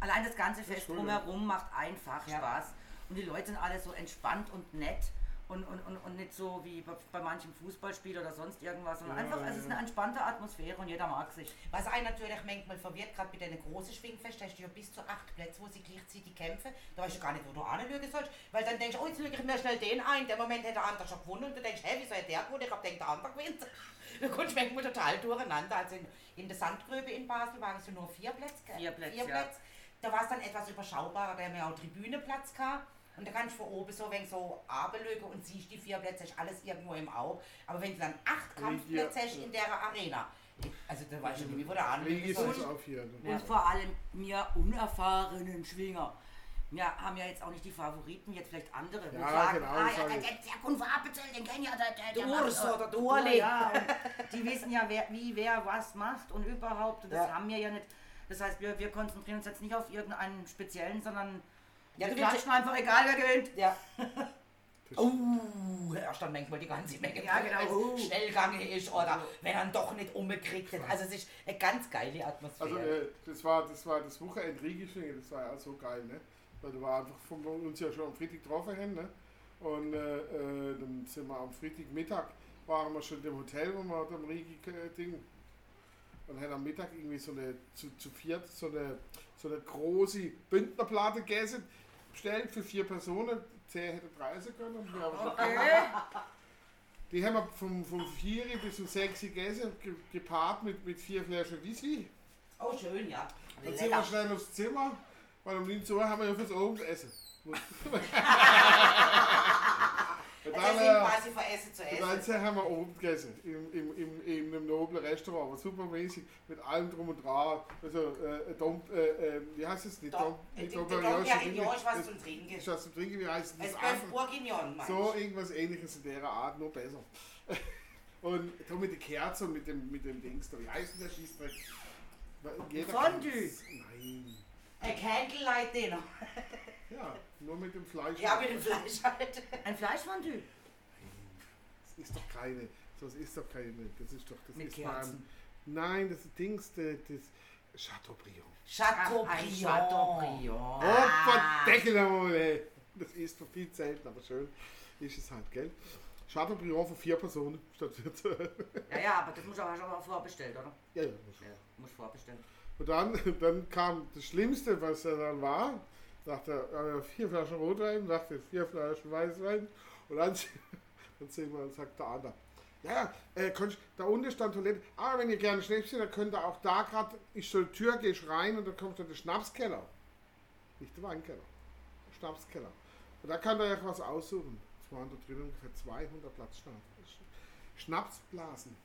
Allein das ganze Fest drumherum macht einfach Ja. Spaß. Und die Leute sind alle so entspannt und nett und, und, und, und nicht so wie bei, bei manchem Fußballspiel oder sonst irgendwas, sondern Ja, einfach, ja, es ist ja. eine entspannte Atmosphäre und jeder mag sich. Was einen natürlich manchmal verwirrt, gerade bei den großen Schwingfest, da hast du ja bis zu acht Plätze, wo sie gleichzeitig kämpfen. Da weißt du gar nicht, wo du anlügen sollst. Weil dann denkst du, oh, jetzt lüge ich mir schnell den ein. Der Moment hat der andere schon gewonnen und du denkst, hä, wieso hat der gewonnen? Ich hab gedacht, der andere gewinnt. Du kommst manchmal total durcheinander. Also in, in der Sandgröbe in Basel waren es ja nur vier Plätze. Vier Plätze, Vier ja. Plätze. Da war es dann etwas überschaubarer, da haben wir auch Tribüneplatz gehabt. Und da kannst du von oben so wenn so runterlügen und siehst die vier Plätze, alles irgendwo im Auge. Aber wenn du dann acht Kampfplätze hast in der Arena, also da weißt du nicht, wie wo der Rigi anlügen ist soll. Und vor allem mir unerfahrenen Schwinger. Wir haben ja jetzt auch nicht die Favoriten, jetzt vielleicht andere. Ja, sagen, genau, ah, das ja, der, der, der Kun war abbezahlt, den kennen ja der, der, Der Urs oder der Urli. Ja, die wissen ja, wer, wie wer was macht und überhaupt. Und das Ja. haben wir ja nicht. Das heißt, wir, wir konzentrieren uns jetzt nicht auf irgendeinen speziellen, sondern Ja, wir klatschen einfach, egal wer gewinnt. Ja. Oh, erst dann manchmal die ganze Menge, Ja, genau. wenn es Oh. schnell gegangen ist oder wenn er ihn doch nicht umgekriegt hat. Also es ist eine ganz geile Atmosphäre. Also äh, das war das war das Wochenende Riegelschwingen, das war ja auch so geil, ne? Weil du war einfach von uns ja schon am Freitag getroffen haben, ne? Und äh, äh, dann sind wir am Freitagmittag waren wir schon im Hotel, wo wir am Riegel äh, und haben am Mittag irgendwie so eine zu, zu viert so eine so eine große Bündnerplatte gegessen, bestellt für vier Personen, zehn hätte preisen können. Okay. die haben wir vom, vom 4 bis zum 6 gegessen, ge- gepaart mit, mit vier Flaschen Whisky. oh, schön, ja. Dann sind wir schnell aufs Zimmer, weil um 19 Uhr haben wir ja fürs Abendessen. Sind äh, quasi von Essen zu Essen. dann haben wir oben gegessen, im, im, im, in einem noblen Restaurant, aber supermäßig, mit allem drum und dran. Also, äh, Dom, äh, äh, wie heißt es? Nicht Dom- Dom, nicht Dom Perignon, Dom Perignon ist was zum Trinken. Ist was zum Trinken, wie heißt? Es andere? Bœuf Bourguignon, So irgendwas ähnliches in der Art, nur besser. Und da mit der Kerze und mit dem, mit dem Dings da. Wie heißt denn der Schießdreck? Fondue. Nein. Ein Candlelight Dinner. Ja, nur mit dem Fleisch. Ja, mit dem Fleisch halt. Ein Fleischfondue. Das ist doch keine. Das ist doch keine. Das ist doch. Das Mit ist Kerzen. Mein, nein, das Dings, das, das Chateaubriand. Chateaubriand. Ein Chateaubriand. Oh, verdeckel einmal, ey. Das ist doch viel selten, aber schön ist es halt, gell? Chateaubriand für vier Personen statt für Ja, ja, aber das muss aber schon mal vorbestellt, oder? Ja, ja, muss schon. Ja, muss vorbestellen. Und dann, dann kam das Schlimmste, was er dann war. Sagte er, äh, vier Flaschen Rotwein, sagte vier Flaschen Weißwein. Und dann, dann sehen wir, sagt der andere, ja, äh, könnt, da unten stand Toilette. Ah, wenn ihr gerne Schnäpschen, dann könnt ihr auch da gerade, ich soll Tür, gehst rein und dann kommt dann der Schnapskeller. Nicht der Weinkeller, der Schnapskeller. Und da kann er ja was aussuchen. Es waren da drin ungefähr 200 Platzschnaps. Schnapsblasen.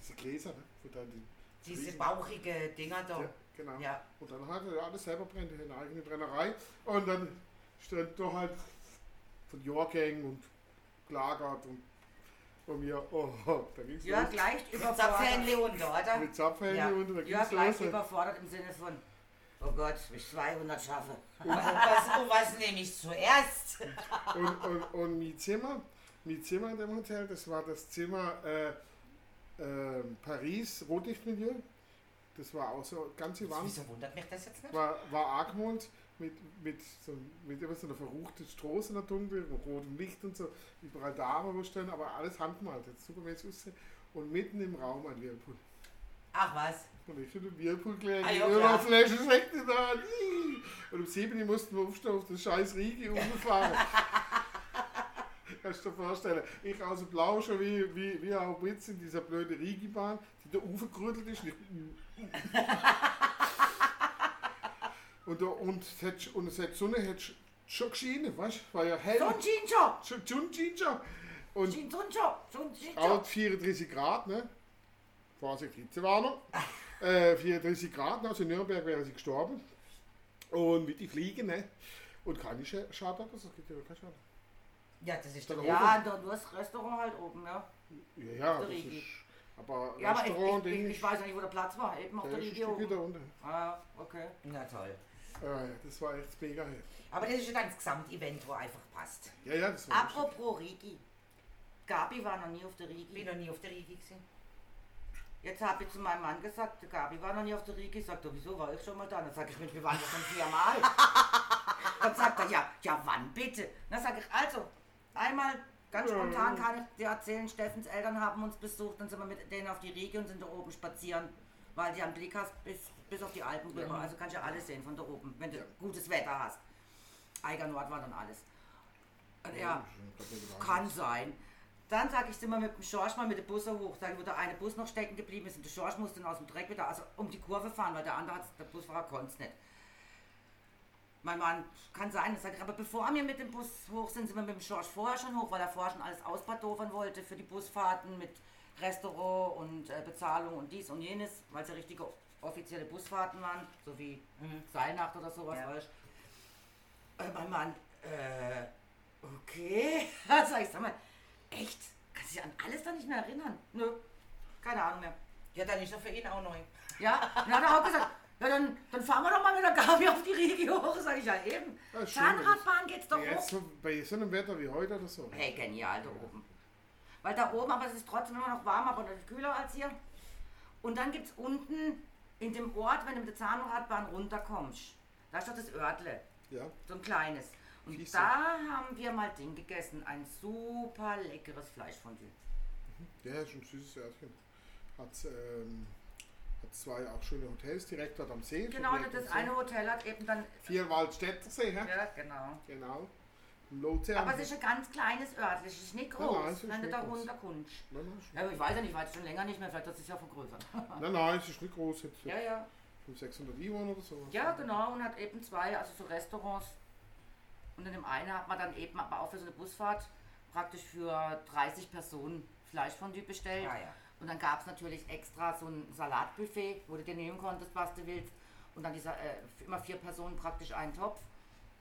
Diese Gläser, ne? Diese bauchige Dinger da. ja, genau. Ja. Und dann hat er ja alles selber brennt, eine eigene Brennerei. Und dann stand da halt von Jahrgängen und gelagert und von mir, oh, da ging's Jörg los. leicht überfordert. Zapfhähnle unter, oder? Mit Zapfhände Ja. und da Jörg ging's leicht los. überfordert im Sinne von, oh Gott, ich 200 schaffe. Und was, und was nehme ich zuerst? Und, und, und mein Zimmer, mein Zimmer in dem Hotel, das war das Zimmer äh, äh, Paris, Rotlichtmilieu. Das war auch so ganze Wand. Wieso wundert mich das jetzt nicht? war, war Argmond mit, mit, so, mit immer so einer verruchten Straße in der Dunkel, mit rotem Licht und so, überall Damen wo stehen, aber alles handgemalt, hat super mäßig aussehen. Und mitten im Raum ein Whirlpool. Ach was. Und ich den Whirlpool gelegen, Ah, ja. Flasche Sekt in der Hand. Und um 7 Uhr mussten wir aufstehen auf das scheiß Riege umfahren. Kannst du dir vorstellen, ich aus dem Blau schon wie, wie, wie auch Witz in dieser blöden Riegelbahn, die da aufgerüttelt ist. Und, da, und, es hat, und es hat Sonne hat sch- schon geschienen, weißt du? War ja hell. Chincho! Schon, schon, schon. Und auch 34 Grad, ne? Vorsicht, Hitzewarnung. Äh, 34 Grad, also in Nürnberg wäre sie gestorben. Und mit die Fliegen, ne? Und keine Sch- Schade, das gibt ja kein Schade. Ja, das ist doch. Dann Ja, da, du hast das Restaurant halt oben, ja. Ja, ja, Der das ist. Aber Ja, aber ich, Restaurant, ich, ich, weiß ja nicht, wo der Platz war. Eben auf der der wieder oben. unten. Ah, okay. Na toll. Ja, ja, das war echt mega hell. Aber das ist ja dann das Gesamtevent, wo einfach passt. Ja, ja, das war. Apropos Rigi. Gabi war noch nie auf der Ich bin Rigi. noch nie auf der Riege gewesen. Jetzt habe ich zu meinem Mann gesagt, der Gabi war noch nie auf der Rigi. Sagt er, wieso war ich schon mal da? Dann sage ich, Mensch, wir waren ja schon viermal. Dann sagt er, ja, ja, wann bitte? Dann sage ich, also, einmal ganz spontan kann ich dir erzählen, Steffens Eltern haben uns besucht, dann sind wir mit denen auf die Rigi und sind da oben spazieren, weil du einen Blick hast bis, bis auf die Alpen rüber. Also kannst du ja alles sehen von da oben, wenn du Ja. gutes Wetter hast. Eiger Nord war dann alles. Ja, Ja, kann sein. Dann sage ich, sind wir mit dem Schorsch mal mit dem Bus hoch. Sag ich, wo der eine Bus noch stecken geblieben ist und der Schorsch musste dann aus dem Dreck wieder also um die Kurve fahren, weil der andere, hat, der Busfahrer konnte es nicht. Mein Mann, kann sein, das sag ich, aber bevor wir mit dem Bus hoch sind, sind wir mit dem Schorsch vorher schon hoch, weil er vorher schon alles ausbadofern wollte für die Busfahrten mit Restaurant und äh, Bezahlung und dies und jenes, weil es ja richtige offizielle Busfahrten waren, so wie Seilnacht oder sowas, Ja. weißt. Äh, mein Mann, äh, okay. sag ich, sag mal, echt? Kannst du dich an alles da nicht mehr erinnern? Nö, keine Ahnung mehr. Ja, dann ist er für ihn auch neu. Ja, dann hat er auch gesagt, Ja, dann, dann fahren wir doch mal mit der Gabi auf die Riege hoch, sag ich ja eben. Ja, schön, Zahnradbahn geht's doch Jetzt hoch. so, bei so einem Wetter wie heute oder so. Hey, genial da oben. Weil da oben, aber es ist trotzdem immer noch warm, aber natürlich kühler als hier. Und dann gibt's unten in dem Ort, wenn du mit der Zahnradbahn runterkommst, da ist doch das Örtle, Ja, so ein kleines. Und Fiese. da haben wir mal Ding gegessen, ein super leckeres Fleischfondue. der ist ein süßes Örtchen. Hat, ähm, hat zwei auch schöne Hotels direkt dort am See. Genau, das See. eine Hotel hat eben dann. Vierwaldstättersee, hä? Ja, genau. Genau. Lotse Aber es ist ein ganz kleines Örtchen, es ist nicht Ja, groß, nein, es ist wenn du nicht da runterkommst. Nein, nein, ist Ja, aber ich weiß ja nicht, ich weiß schon länger nicht mehr, vielleicht hat es sich ja vergrößert. Nein, nein, es ist nicht groß. Jetzt ja, ja. 500, 600 Einwohner oder so. Ja, genau, und hat eben zwei, also so Restaurants. Und in dem einen hat man dann eben aber auch für so eine Busfahrt praktisch für 30 Personen Fleischfondue bestellt. Ja, ja. Und dann gab es natürlich extra so ein Salatbuffet, wo du dir nehmen konntest, was du willst. Und dann dieser, äh, immer vier Personen praktisch einen Topf.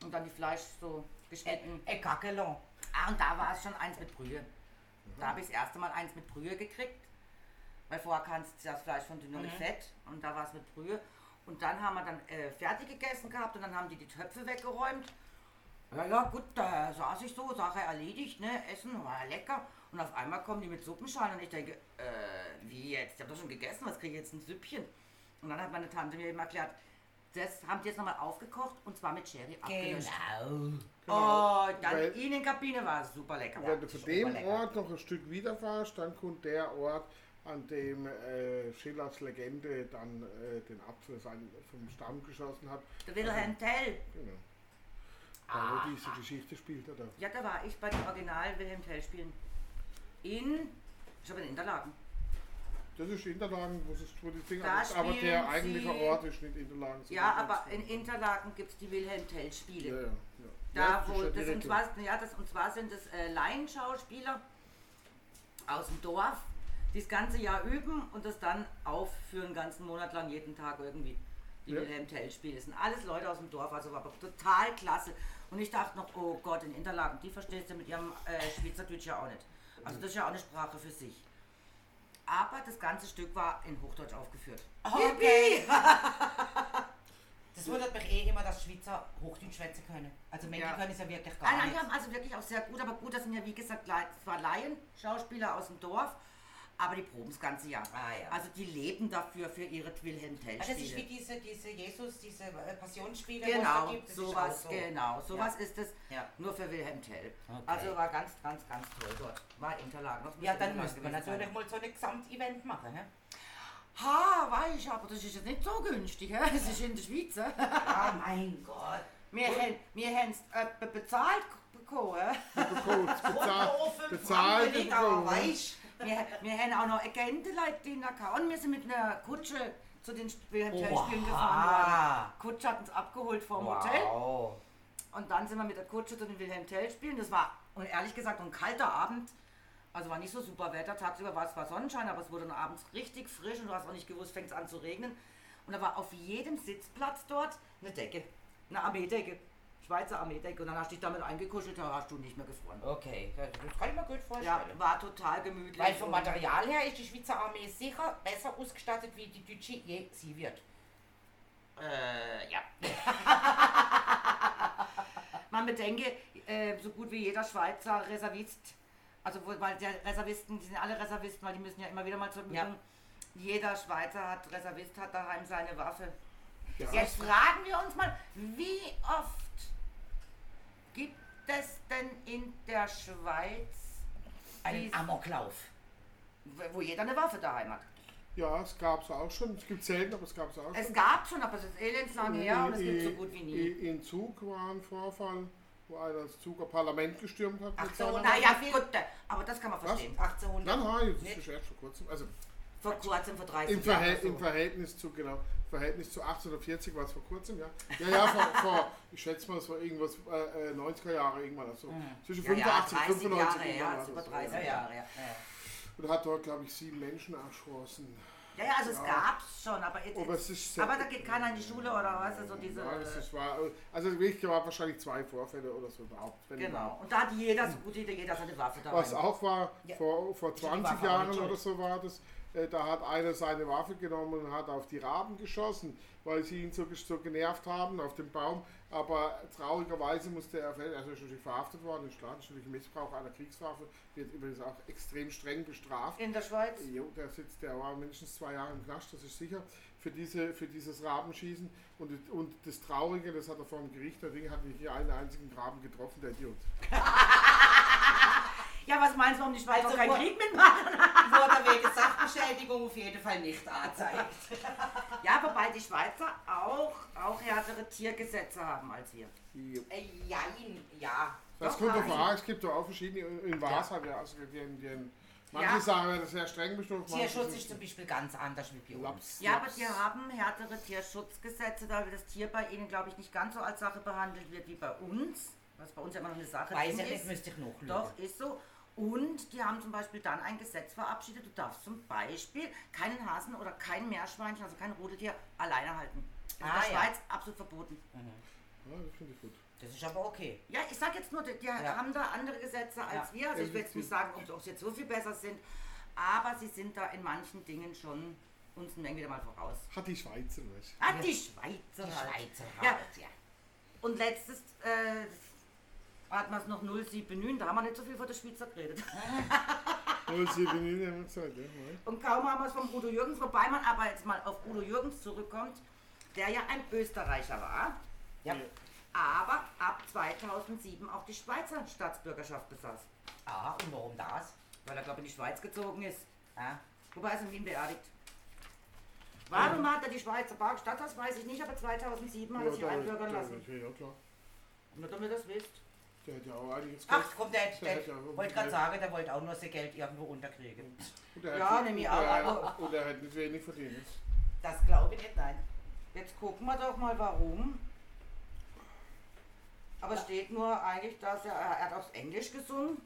Und dann die Fleisch so geschnitten. Äh, Gackelon. Ah, und da war es schon eins mit Brühe. Da habe ich das erste Mal eins mit Brühe gekriegt. Weil vorher kannst du das Fleisch von nur mit Fett und da war es mit Brühe. Und dann haben wir dann äh, fertig gegessen gehabt und dann haben die die Töpfe weggeräumt. Ja, ja, gut, da saß ich so, Sache erledigt, ne, Essen war lecker. Und auf einmal kommen die mit Suppenschalen und ich denke, äh, wie jetzt? Ich habe doch schon gegessen, was kriege ich jetzt ein Süppchen? Und dann hat meine Tante mir eben erklärt, das haben die jetzt nochmal aufgekocht und zwar mit Sherry abgelöscht. Genau. Oh, dann Weil- in den Kabine war es super lecker. Wenn du von super dem. Ort noch ein Stück weiterfährst, dann kommt der Ort, an dem äh, Schillers Legende dann äh, den Apfel vom Stamm geschossen hat. Der Wilhelm Tell. Genau. Da, wo diese Geschichte spielt, oder? Ja, da war ich bei dem Original Wilhelm Tell spielen. In, ich habe in Interlaken. Das ist Interlagen, wo, es, wo die Dinger Da ist, aber der eigentliche sie- Ort ist nicht Interlagen. Ja, aber in wo. Interlaken gibt es die Wilhelm Tell Spiele. ja, ja. Da, ja, wo ist ja das und zwar, ja, das und zwar sind es äh, Laienschauspieler aus dem Dorf, die das ganze Jahr üben und das dann aufführen, einen ganzen Monat lang jeden Tag irgendwie. Die Ja. Wilhelm Tell Spiele. Das sind alles Leute aus dem Dorf, also war aber total klasse. Und ich dachte noch, oh Gott, in Interlaken, die verstehst du mit ihrem äh, Schweizerdeutsch ja auch nicht. Also das ist ja auch eine Sprache für sich. Aber das ganze Stück war in Hochdeutsch aufgeführt. Okay. Das wundert mich eh immer, dass Schweizer Hochdeutsch schwätzen können. Also Menschen Ja. können es ja wirklich Nein, gar nein, die nicht. haben also wirklich auch sehr gut, aber gut, das sind ja wie gesagt zwar Laien, Schauspieler aus dem Dorf, aber die proben das ganze Jahr. Ah, ja. Also die leben dafür für ihre Wilhelm Tell Also das ist wie diese, diese Jesus, diese äh, Passionsspiele, es Genau, gibt. Sowas, so. genau, sowas ist es. Ja. Nur für Wilhelm Tell. Okay. Also war ganz, ganz, ganz toll dort. War Interlaken. Das Ja, dann müsste man gewesen sein. natürlich mal so ein Gesamtevent machen. Hä? Ha, weiß ich, aber das ist jetzt nicht so günstig, hä? Das ist in der Schweiz. hä? Ah, mein Gott. Wir haben wir haben's, äh, bezahlt bekommen. bezahlt, Bezahlt, bezahlt aber bekommen. weißt Wir, wir haben auch noch Agenten-Leute drin gehabt und wir sind mit einer Kutsche zu den Wilhelm Tell-Spielen gefahren worden. Kutsche hat uns abgeholt vom Hotel Wow. und dann sind wir mit der Kutsche zu den Wilhelm Tell-Spielen. Das war, und ehrlich gesagt, ein kalter Abend. Also war nicht so super Wetter. Tagsüber war es zwar Sonnenschein, aber es wurde dann abends richtig frisch und du hast auch nicht gewusst, fängt es an zu regnen. Und da war auf jedem Sitzplatz dort eine Decke, eine Armeedecke. Schweizer Armeedecke. Und dann hast du dich damit eingekuschelt, da hast du nicht mehr gefroren. Okay, das kann ich mir gut Ja, vorstellen. war total gemütlich. Weil vom Material her ist die Schweizer Armee sicher besser ausgestattet, wie die deutsche je sie wird. Äh, ja. Man bedenke, äh, so gut wie jeder Schweizer Reservist, also weil der Reservisten, die sind alle Reservisten, weil die müssen ja immer wieder mal zur Übung. Ja. Jeder Schweizer hat Reservist hat daheim seine Waffe. Ja, Jetzt fragen wir uns mal, wie oft gibt es denn in der Schweiz, Einen Amoklauf. wo jeder eine Waffe daheim hat? ja, es gab es auch schon. Es gibt selten, aber es gab es auch Es schon. gab schon, aber es ist elendslang her und es gibt so gut wie nie. In, in Zug war ein Vorfall, wo einer das Zuger Parlament gestürmt hat. Ach so, seiner na Waffe. ja, Ja, viel- gut, aber das kann man verstehen. 1800. Nein, nein, das ist erst vor kurzem. Also Vor kurzem, vor 30 im, Verhält, Jahren. im so. Verhältnis zu, genau, Verhältnis zu 1840 war es vor kurzem, ja. Ja, ja, vor, vor ich schätze mal, es war irgendwas, äh, äh, 90er Jahre irgendwann, also zwischen Mhm. Ja, ja, 85 und 30 95 Jahre, ja, war über das, 30 Ja, ja. Jahre, ja. Und hat dort, glaube ich, sieben Menschen erschossen. Ja, ja, also es Ja. gab's schon, aber jetzt, Aber es ist aber da geht keiner in die Schule oder was, also diese, Ja, das war, also wirklich gab wahrscheinlich zwei Vorfälle oder so überhaupt. genau. Und da hat jeder, so gut jeder, jeder seine Waffe da. Was auch war, vor, vor Die 20 Waffe auch Jahren oder so war das, äh, da hat einer seine Waffe genommen und hat auf die Raben geschossen, weil sie ihn so, so genervt haben auf dem Baum. Aber traurigerweise musste er, also ist natürlich verhaftet worden, ist klar, natürlich Missbrauch einer Kriegswaffe, wird übrigens auch extrem streng bestraft. In der Schweiz? Jo, der sitzt, der war mindestens zwei Jahre im Knast, das ist sicher, für, diese, für dieses Rabenschießen. Und, und das Traurige, das hat er vor dem Gericht, der Ding hat nicht hier einen einzigen Raben getroffen, der Idiot. Ja, was meinst du, warum die Schweiz Also auch keinen wo- Krieg mitmachen? Wurde wegen Sachbeschädigung auf jeden Fall nicht angezeigt. Ja, wobei die Schweizer auch, auch härtere Tiergesetze haben als wir. Jo. Äh, Jein, ja. Das Doch, kommt drauf an, es gibt doch auch verschiedene, in Was hat ja, also die, die, manche Ja. sagen, ja, das ist sehr streng bestimmt. Tierschutz ist zum Beispiel ganz anders wie bei uns. Laps, Ja, aber die haben härtere Tierschutzgesetze, da das Tier bei ihnen, glaube ich, nicht ganz so als Sache behandelt wird wie bei uns. Was bei uns ja immer noch eine Sache Weiß drin ich nicht, ist. müsste ich noch Doch, ist so. Und die haben zum Beispiel dann ein Gesetz verabschiedet, du darfst zum Beispiel keinen Hasen oder kein Meerschweinchen, also kein Rudeltier, alleine halten. In Ah, der ja. Schweiz absolut verboten. Ja, das finde ich gut. Das ist aber okay. Ja, ich sag jetzt nur, die, die haben da andere Gesetze als Ja. wir. Also ich will jetzt nicht sagen, ob ob sie jetzt so viel besser sind, aber sie sind da in manchen Dingen schon uns ein wenig wieder mal voraus. Hat die Schweizer, weißt Ah, die Schweizer. Die halt. Schweizer Ja. halt, ja. Und letztes äh, hat man es noch 07 9, da haben wir nicht so viel von der Schweizer geredet. du? Null sieben Minuten haben wir gesagt, ja. Und kaum haben wir es vom Udo Jürgens, wobei man aber jetzt mal auf Udo Jürgens zurückkommt, der ja ein Österreicher war, ja. aber ab 2007 auch die Schweizer Staatsbürgerschaft besaß. Ah, und warum das? Weil er, glaube ich, in die Schweiz gezogen ist. Ah, Wobei er ist in Wien beerdigt. Warum hat er die Schweizer Parkstadt, das weiß ich nicht, aber 2007 hat er sich einbürgern lassen. Ja, klar. Nur damit ihr das wisst. Der hat ja auch einiges Ach, komm, der, der, Der hat ja wollte gerade Geld. sagen, der wollte auch nur sein Geld irgendwo unterkriegen. Und er Ja, hat, nehm ich und er auch, hat- Und er hat nicht wenig verdient. Das glaube ich nicht, nein. Jetzt gucken wir doch mal, warum. Aber es steht nur eigentlich, dass er, er hat aufs Englisch gesungen.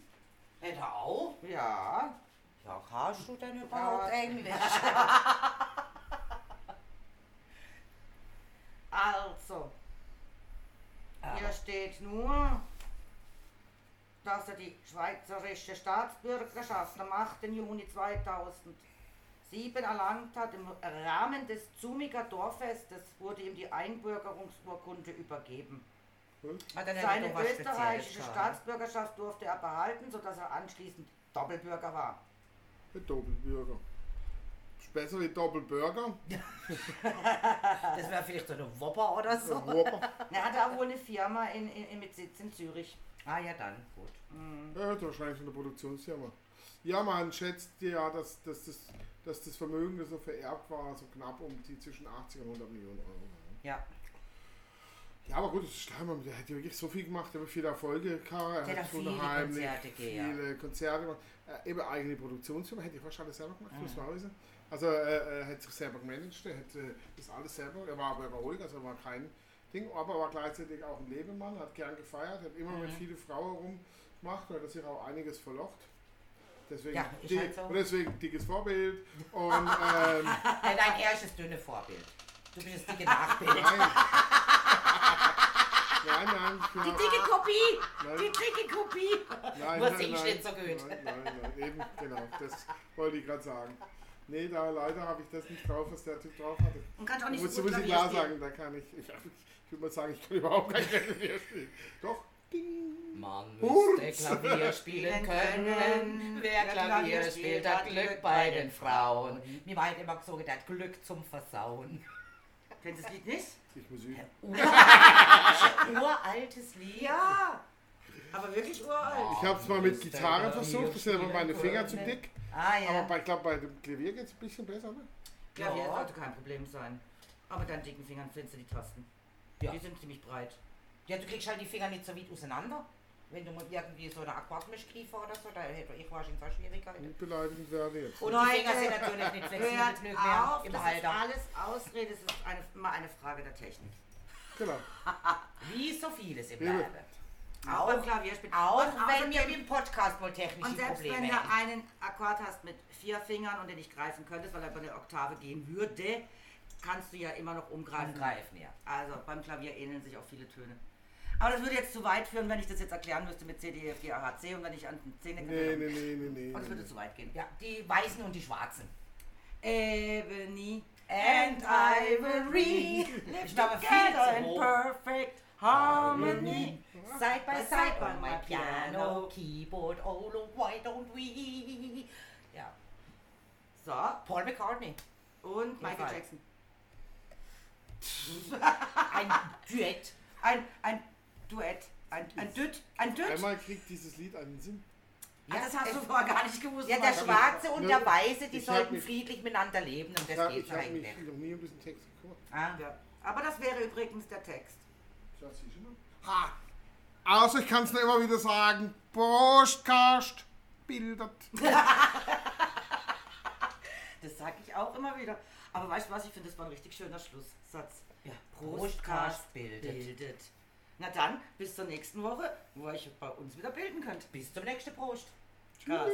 Hätte er auch? Ja. Ja, kannst du denn überhaupt Ja. Englisch? Also, hier Aber, steht nur, dass er die schweizerische Staatsbürgerschaft am 8. Juni 2007 erlangt hat. Im Rahmen des Zumiger Dorffestes wurde ihm die Einbürgerungsurkunde übergeben. er nicht Seine österreichische? Staatsbürgerschaft durfte er behalten, sodass er anschließend Doppelbürger war. Ein Doppelbürger. Ist besser wie Doppelburger. Das wäre vielleicht so eine Wopper oder so. Whopper. Er hatte auch wohl eine Firma in, in, mit Sitz in Zürich. Ah ja, dann, gut. Ja, hat wahrscheinlich von der Produktionsfirma. Ja, man schätzt ja, dass, dass, das, dass das Vermögen, das er vererbt war, so knapp um die zwischen 80 und 100 Millionen Euro. Ja. Ja, aber gut, das ist klar, man, der hat ja wirklich so viel gemacht, er hat viele Erfolge gehabt, er Der hat hat so viele Konzerte gegeben, viele Konzerte gemacht. Äh, eben eigene Produktionsfirma, hätte ich fast alles selber gemacht, muss man wissen. Also äh, er hat sich selber gemanagt, er hat äh, das alles selber, er war aber überholt, also er war kein Ding, aber er war gleichzeitig auch ein Lebemann, hat gern gefeiert, hat immer mit Mhm. vielen Frauen rumgemacht, hat er sich auch einiges verlocht. Deswegen, Ja, ist die, halt so. und deswegen dickes Vorbild und ähm, Nein, dein erstes dünne Vorbild. Du bist das dicke Nachbild. nein. nein, nein, ich bin Die dicke Kopie! Nein. Die dicke Kopie! Nein, Nur nein, nein, nicht so gut. Nein, nein, nein, eben, genau, das wollte ich gerade sagen. Nee, da leider habe ich das nicht drauf, was der Typ drauf hatte. Und kann auch nicht muss, so muss gut ich Klavier klar sagen, da kann ich, ich, ich würde mal sagen, ich kann überhaupt kein Klavier spielen. Doch, Man Hurz. müsste Klavier spielen können. Wer Klavier spielt, hat Glück bei den Frauen. Mir war halt immer so gedacht, Glück zum Versauen. Kennst du das Lied nicht? ich muss üben. Uraltes Lied. Ja! Aber wirklich uralt. Ich habe es mal mit Gitarre versucht, das sind aber meine Finger zu dick. Ah Aber ja. bei, ich glaube, bei dem Klavier geht es ein bisschen besser, ne? Klavier Ja. sollte kein Problem sein. Aber mit deinen dicken Fingern findest du die Tasten. Ja. Die sind ziemlich breit. Ja, du kriegst halt die Finger nicht so weit auseinander. Wenn du mal irgendwie so eine Akkordmischgriffe oder so, da hätte ich wahrscheinlich auch Schwierigkeiten. Und beleidigend werde jetzt. Und die Finger sind natürlich nicht flexibel Hört genug mehr auf, im das ist Alter. alles Ausrede, es ist eine, immer eine Frage der Technik. Genau. Wie so vieles im Ja. Leben. Auch beim Klavierspielen. auch Und wenn wir im Podcast wohl technische Und selbst Probleme wenn du hätten. einen Akkord hast mit vier Fingern und den nicht greifen könntest, weil er über eine Oktave gehen würde, kannst du ja immer noch umgreifen. Angreifen, ja. Also beim Klavier ähneln sich auch viele Töne. Aber das würde jetzt zu weit führen, wenn ich das jetzt erklären müsste mit C, D, F, G, A, H, C und wenn ich an den Zähne Nee, nee, nee, nee, nee. Und es würde zu weit gehen. Ja, die Weißen und die Schwarzen. Ebony And Ivory live Ich glaube, together in perfect harmony. Side by side on my piano, keyboard, oh, why don't we? Ja, So, Paul McCartney. und Michael. Jackson. Ein Duett. Ein, ein Duett. Ein, ein Düt. Ein Düt. Einmal kriegt dieses Lied einen Sinn. Ah, das hast du vorher gar nicht gewusst. Ja, der. Schwarze und der Weiße, die ich sollten mich- friedlich miteinander leben und Ich das habe geht ich eigentlich. mich noch nie um diesen Text gekümmert. Ah. Ja. Aber das wäre übrigens der Text. Ja? Ha! Also ich kann es nur immer wieder sagen. Postkast bildet. Das sage ich auch immer wieder. Aber weißt du was, ich finde, das war ein richtig schöner Schlusssatz. Ja, Prostkast bildet. bildet. Na dann, bis zur nächsten Woche, wo ihr euch bei uns wieder bilden könnt. Bis zum nächsten Prost. Cast.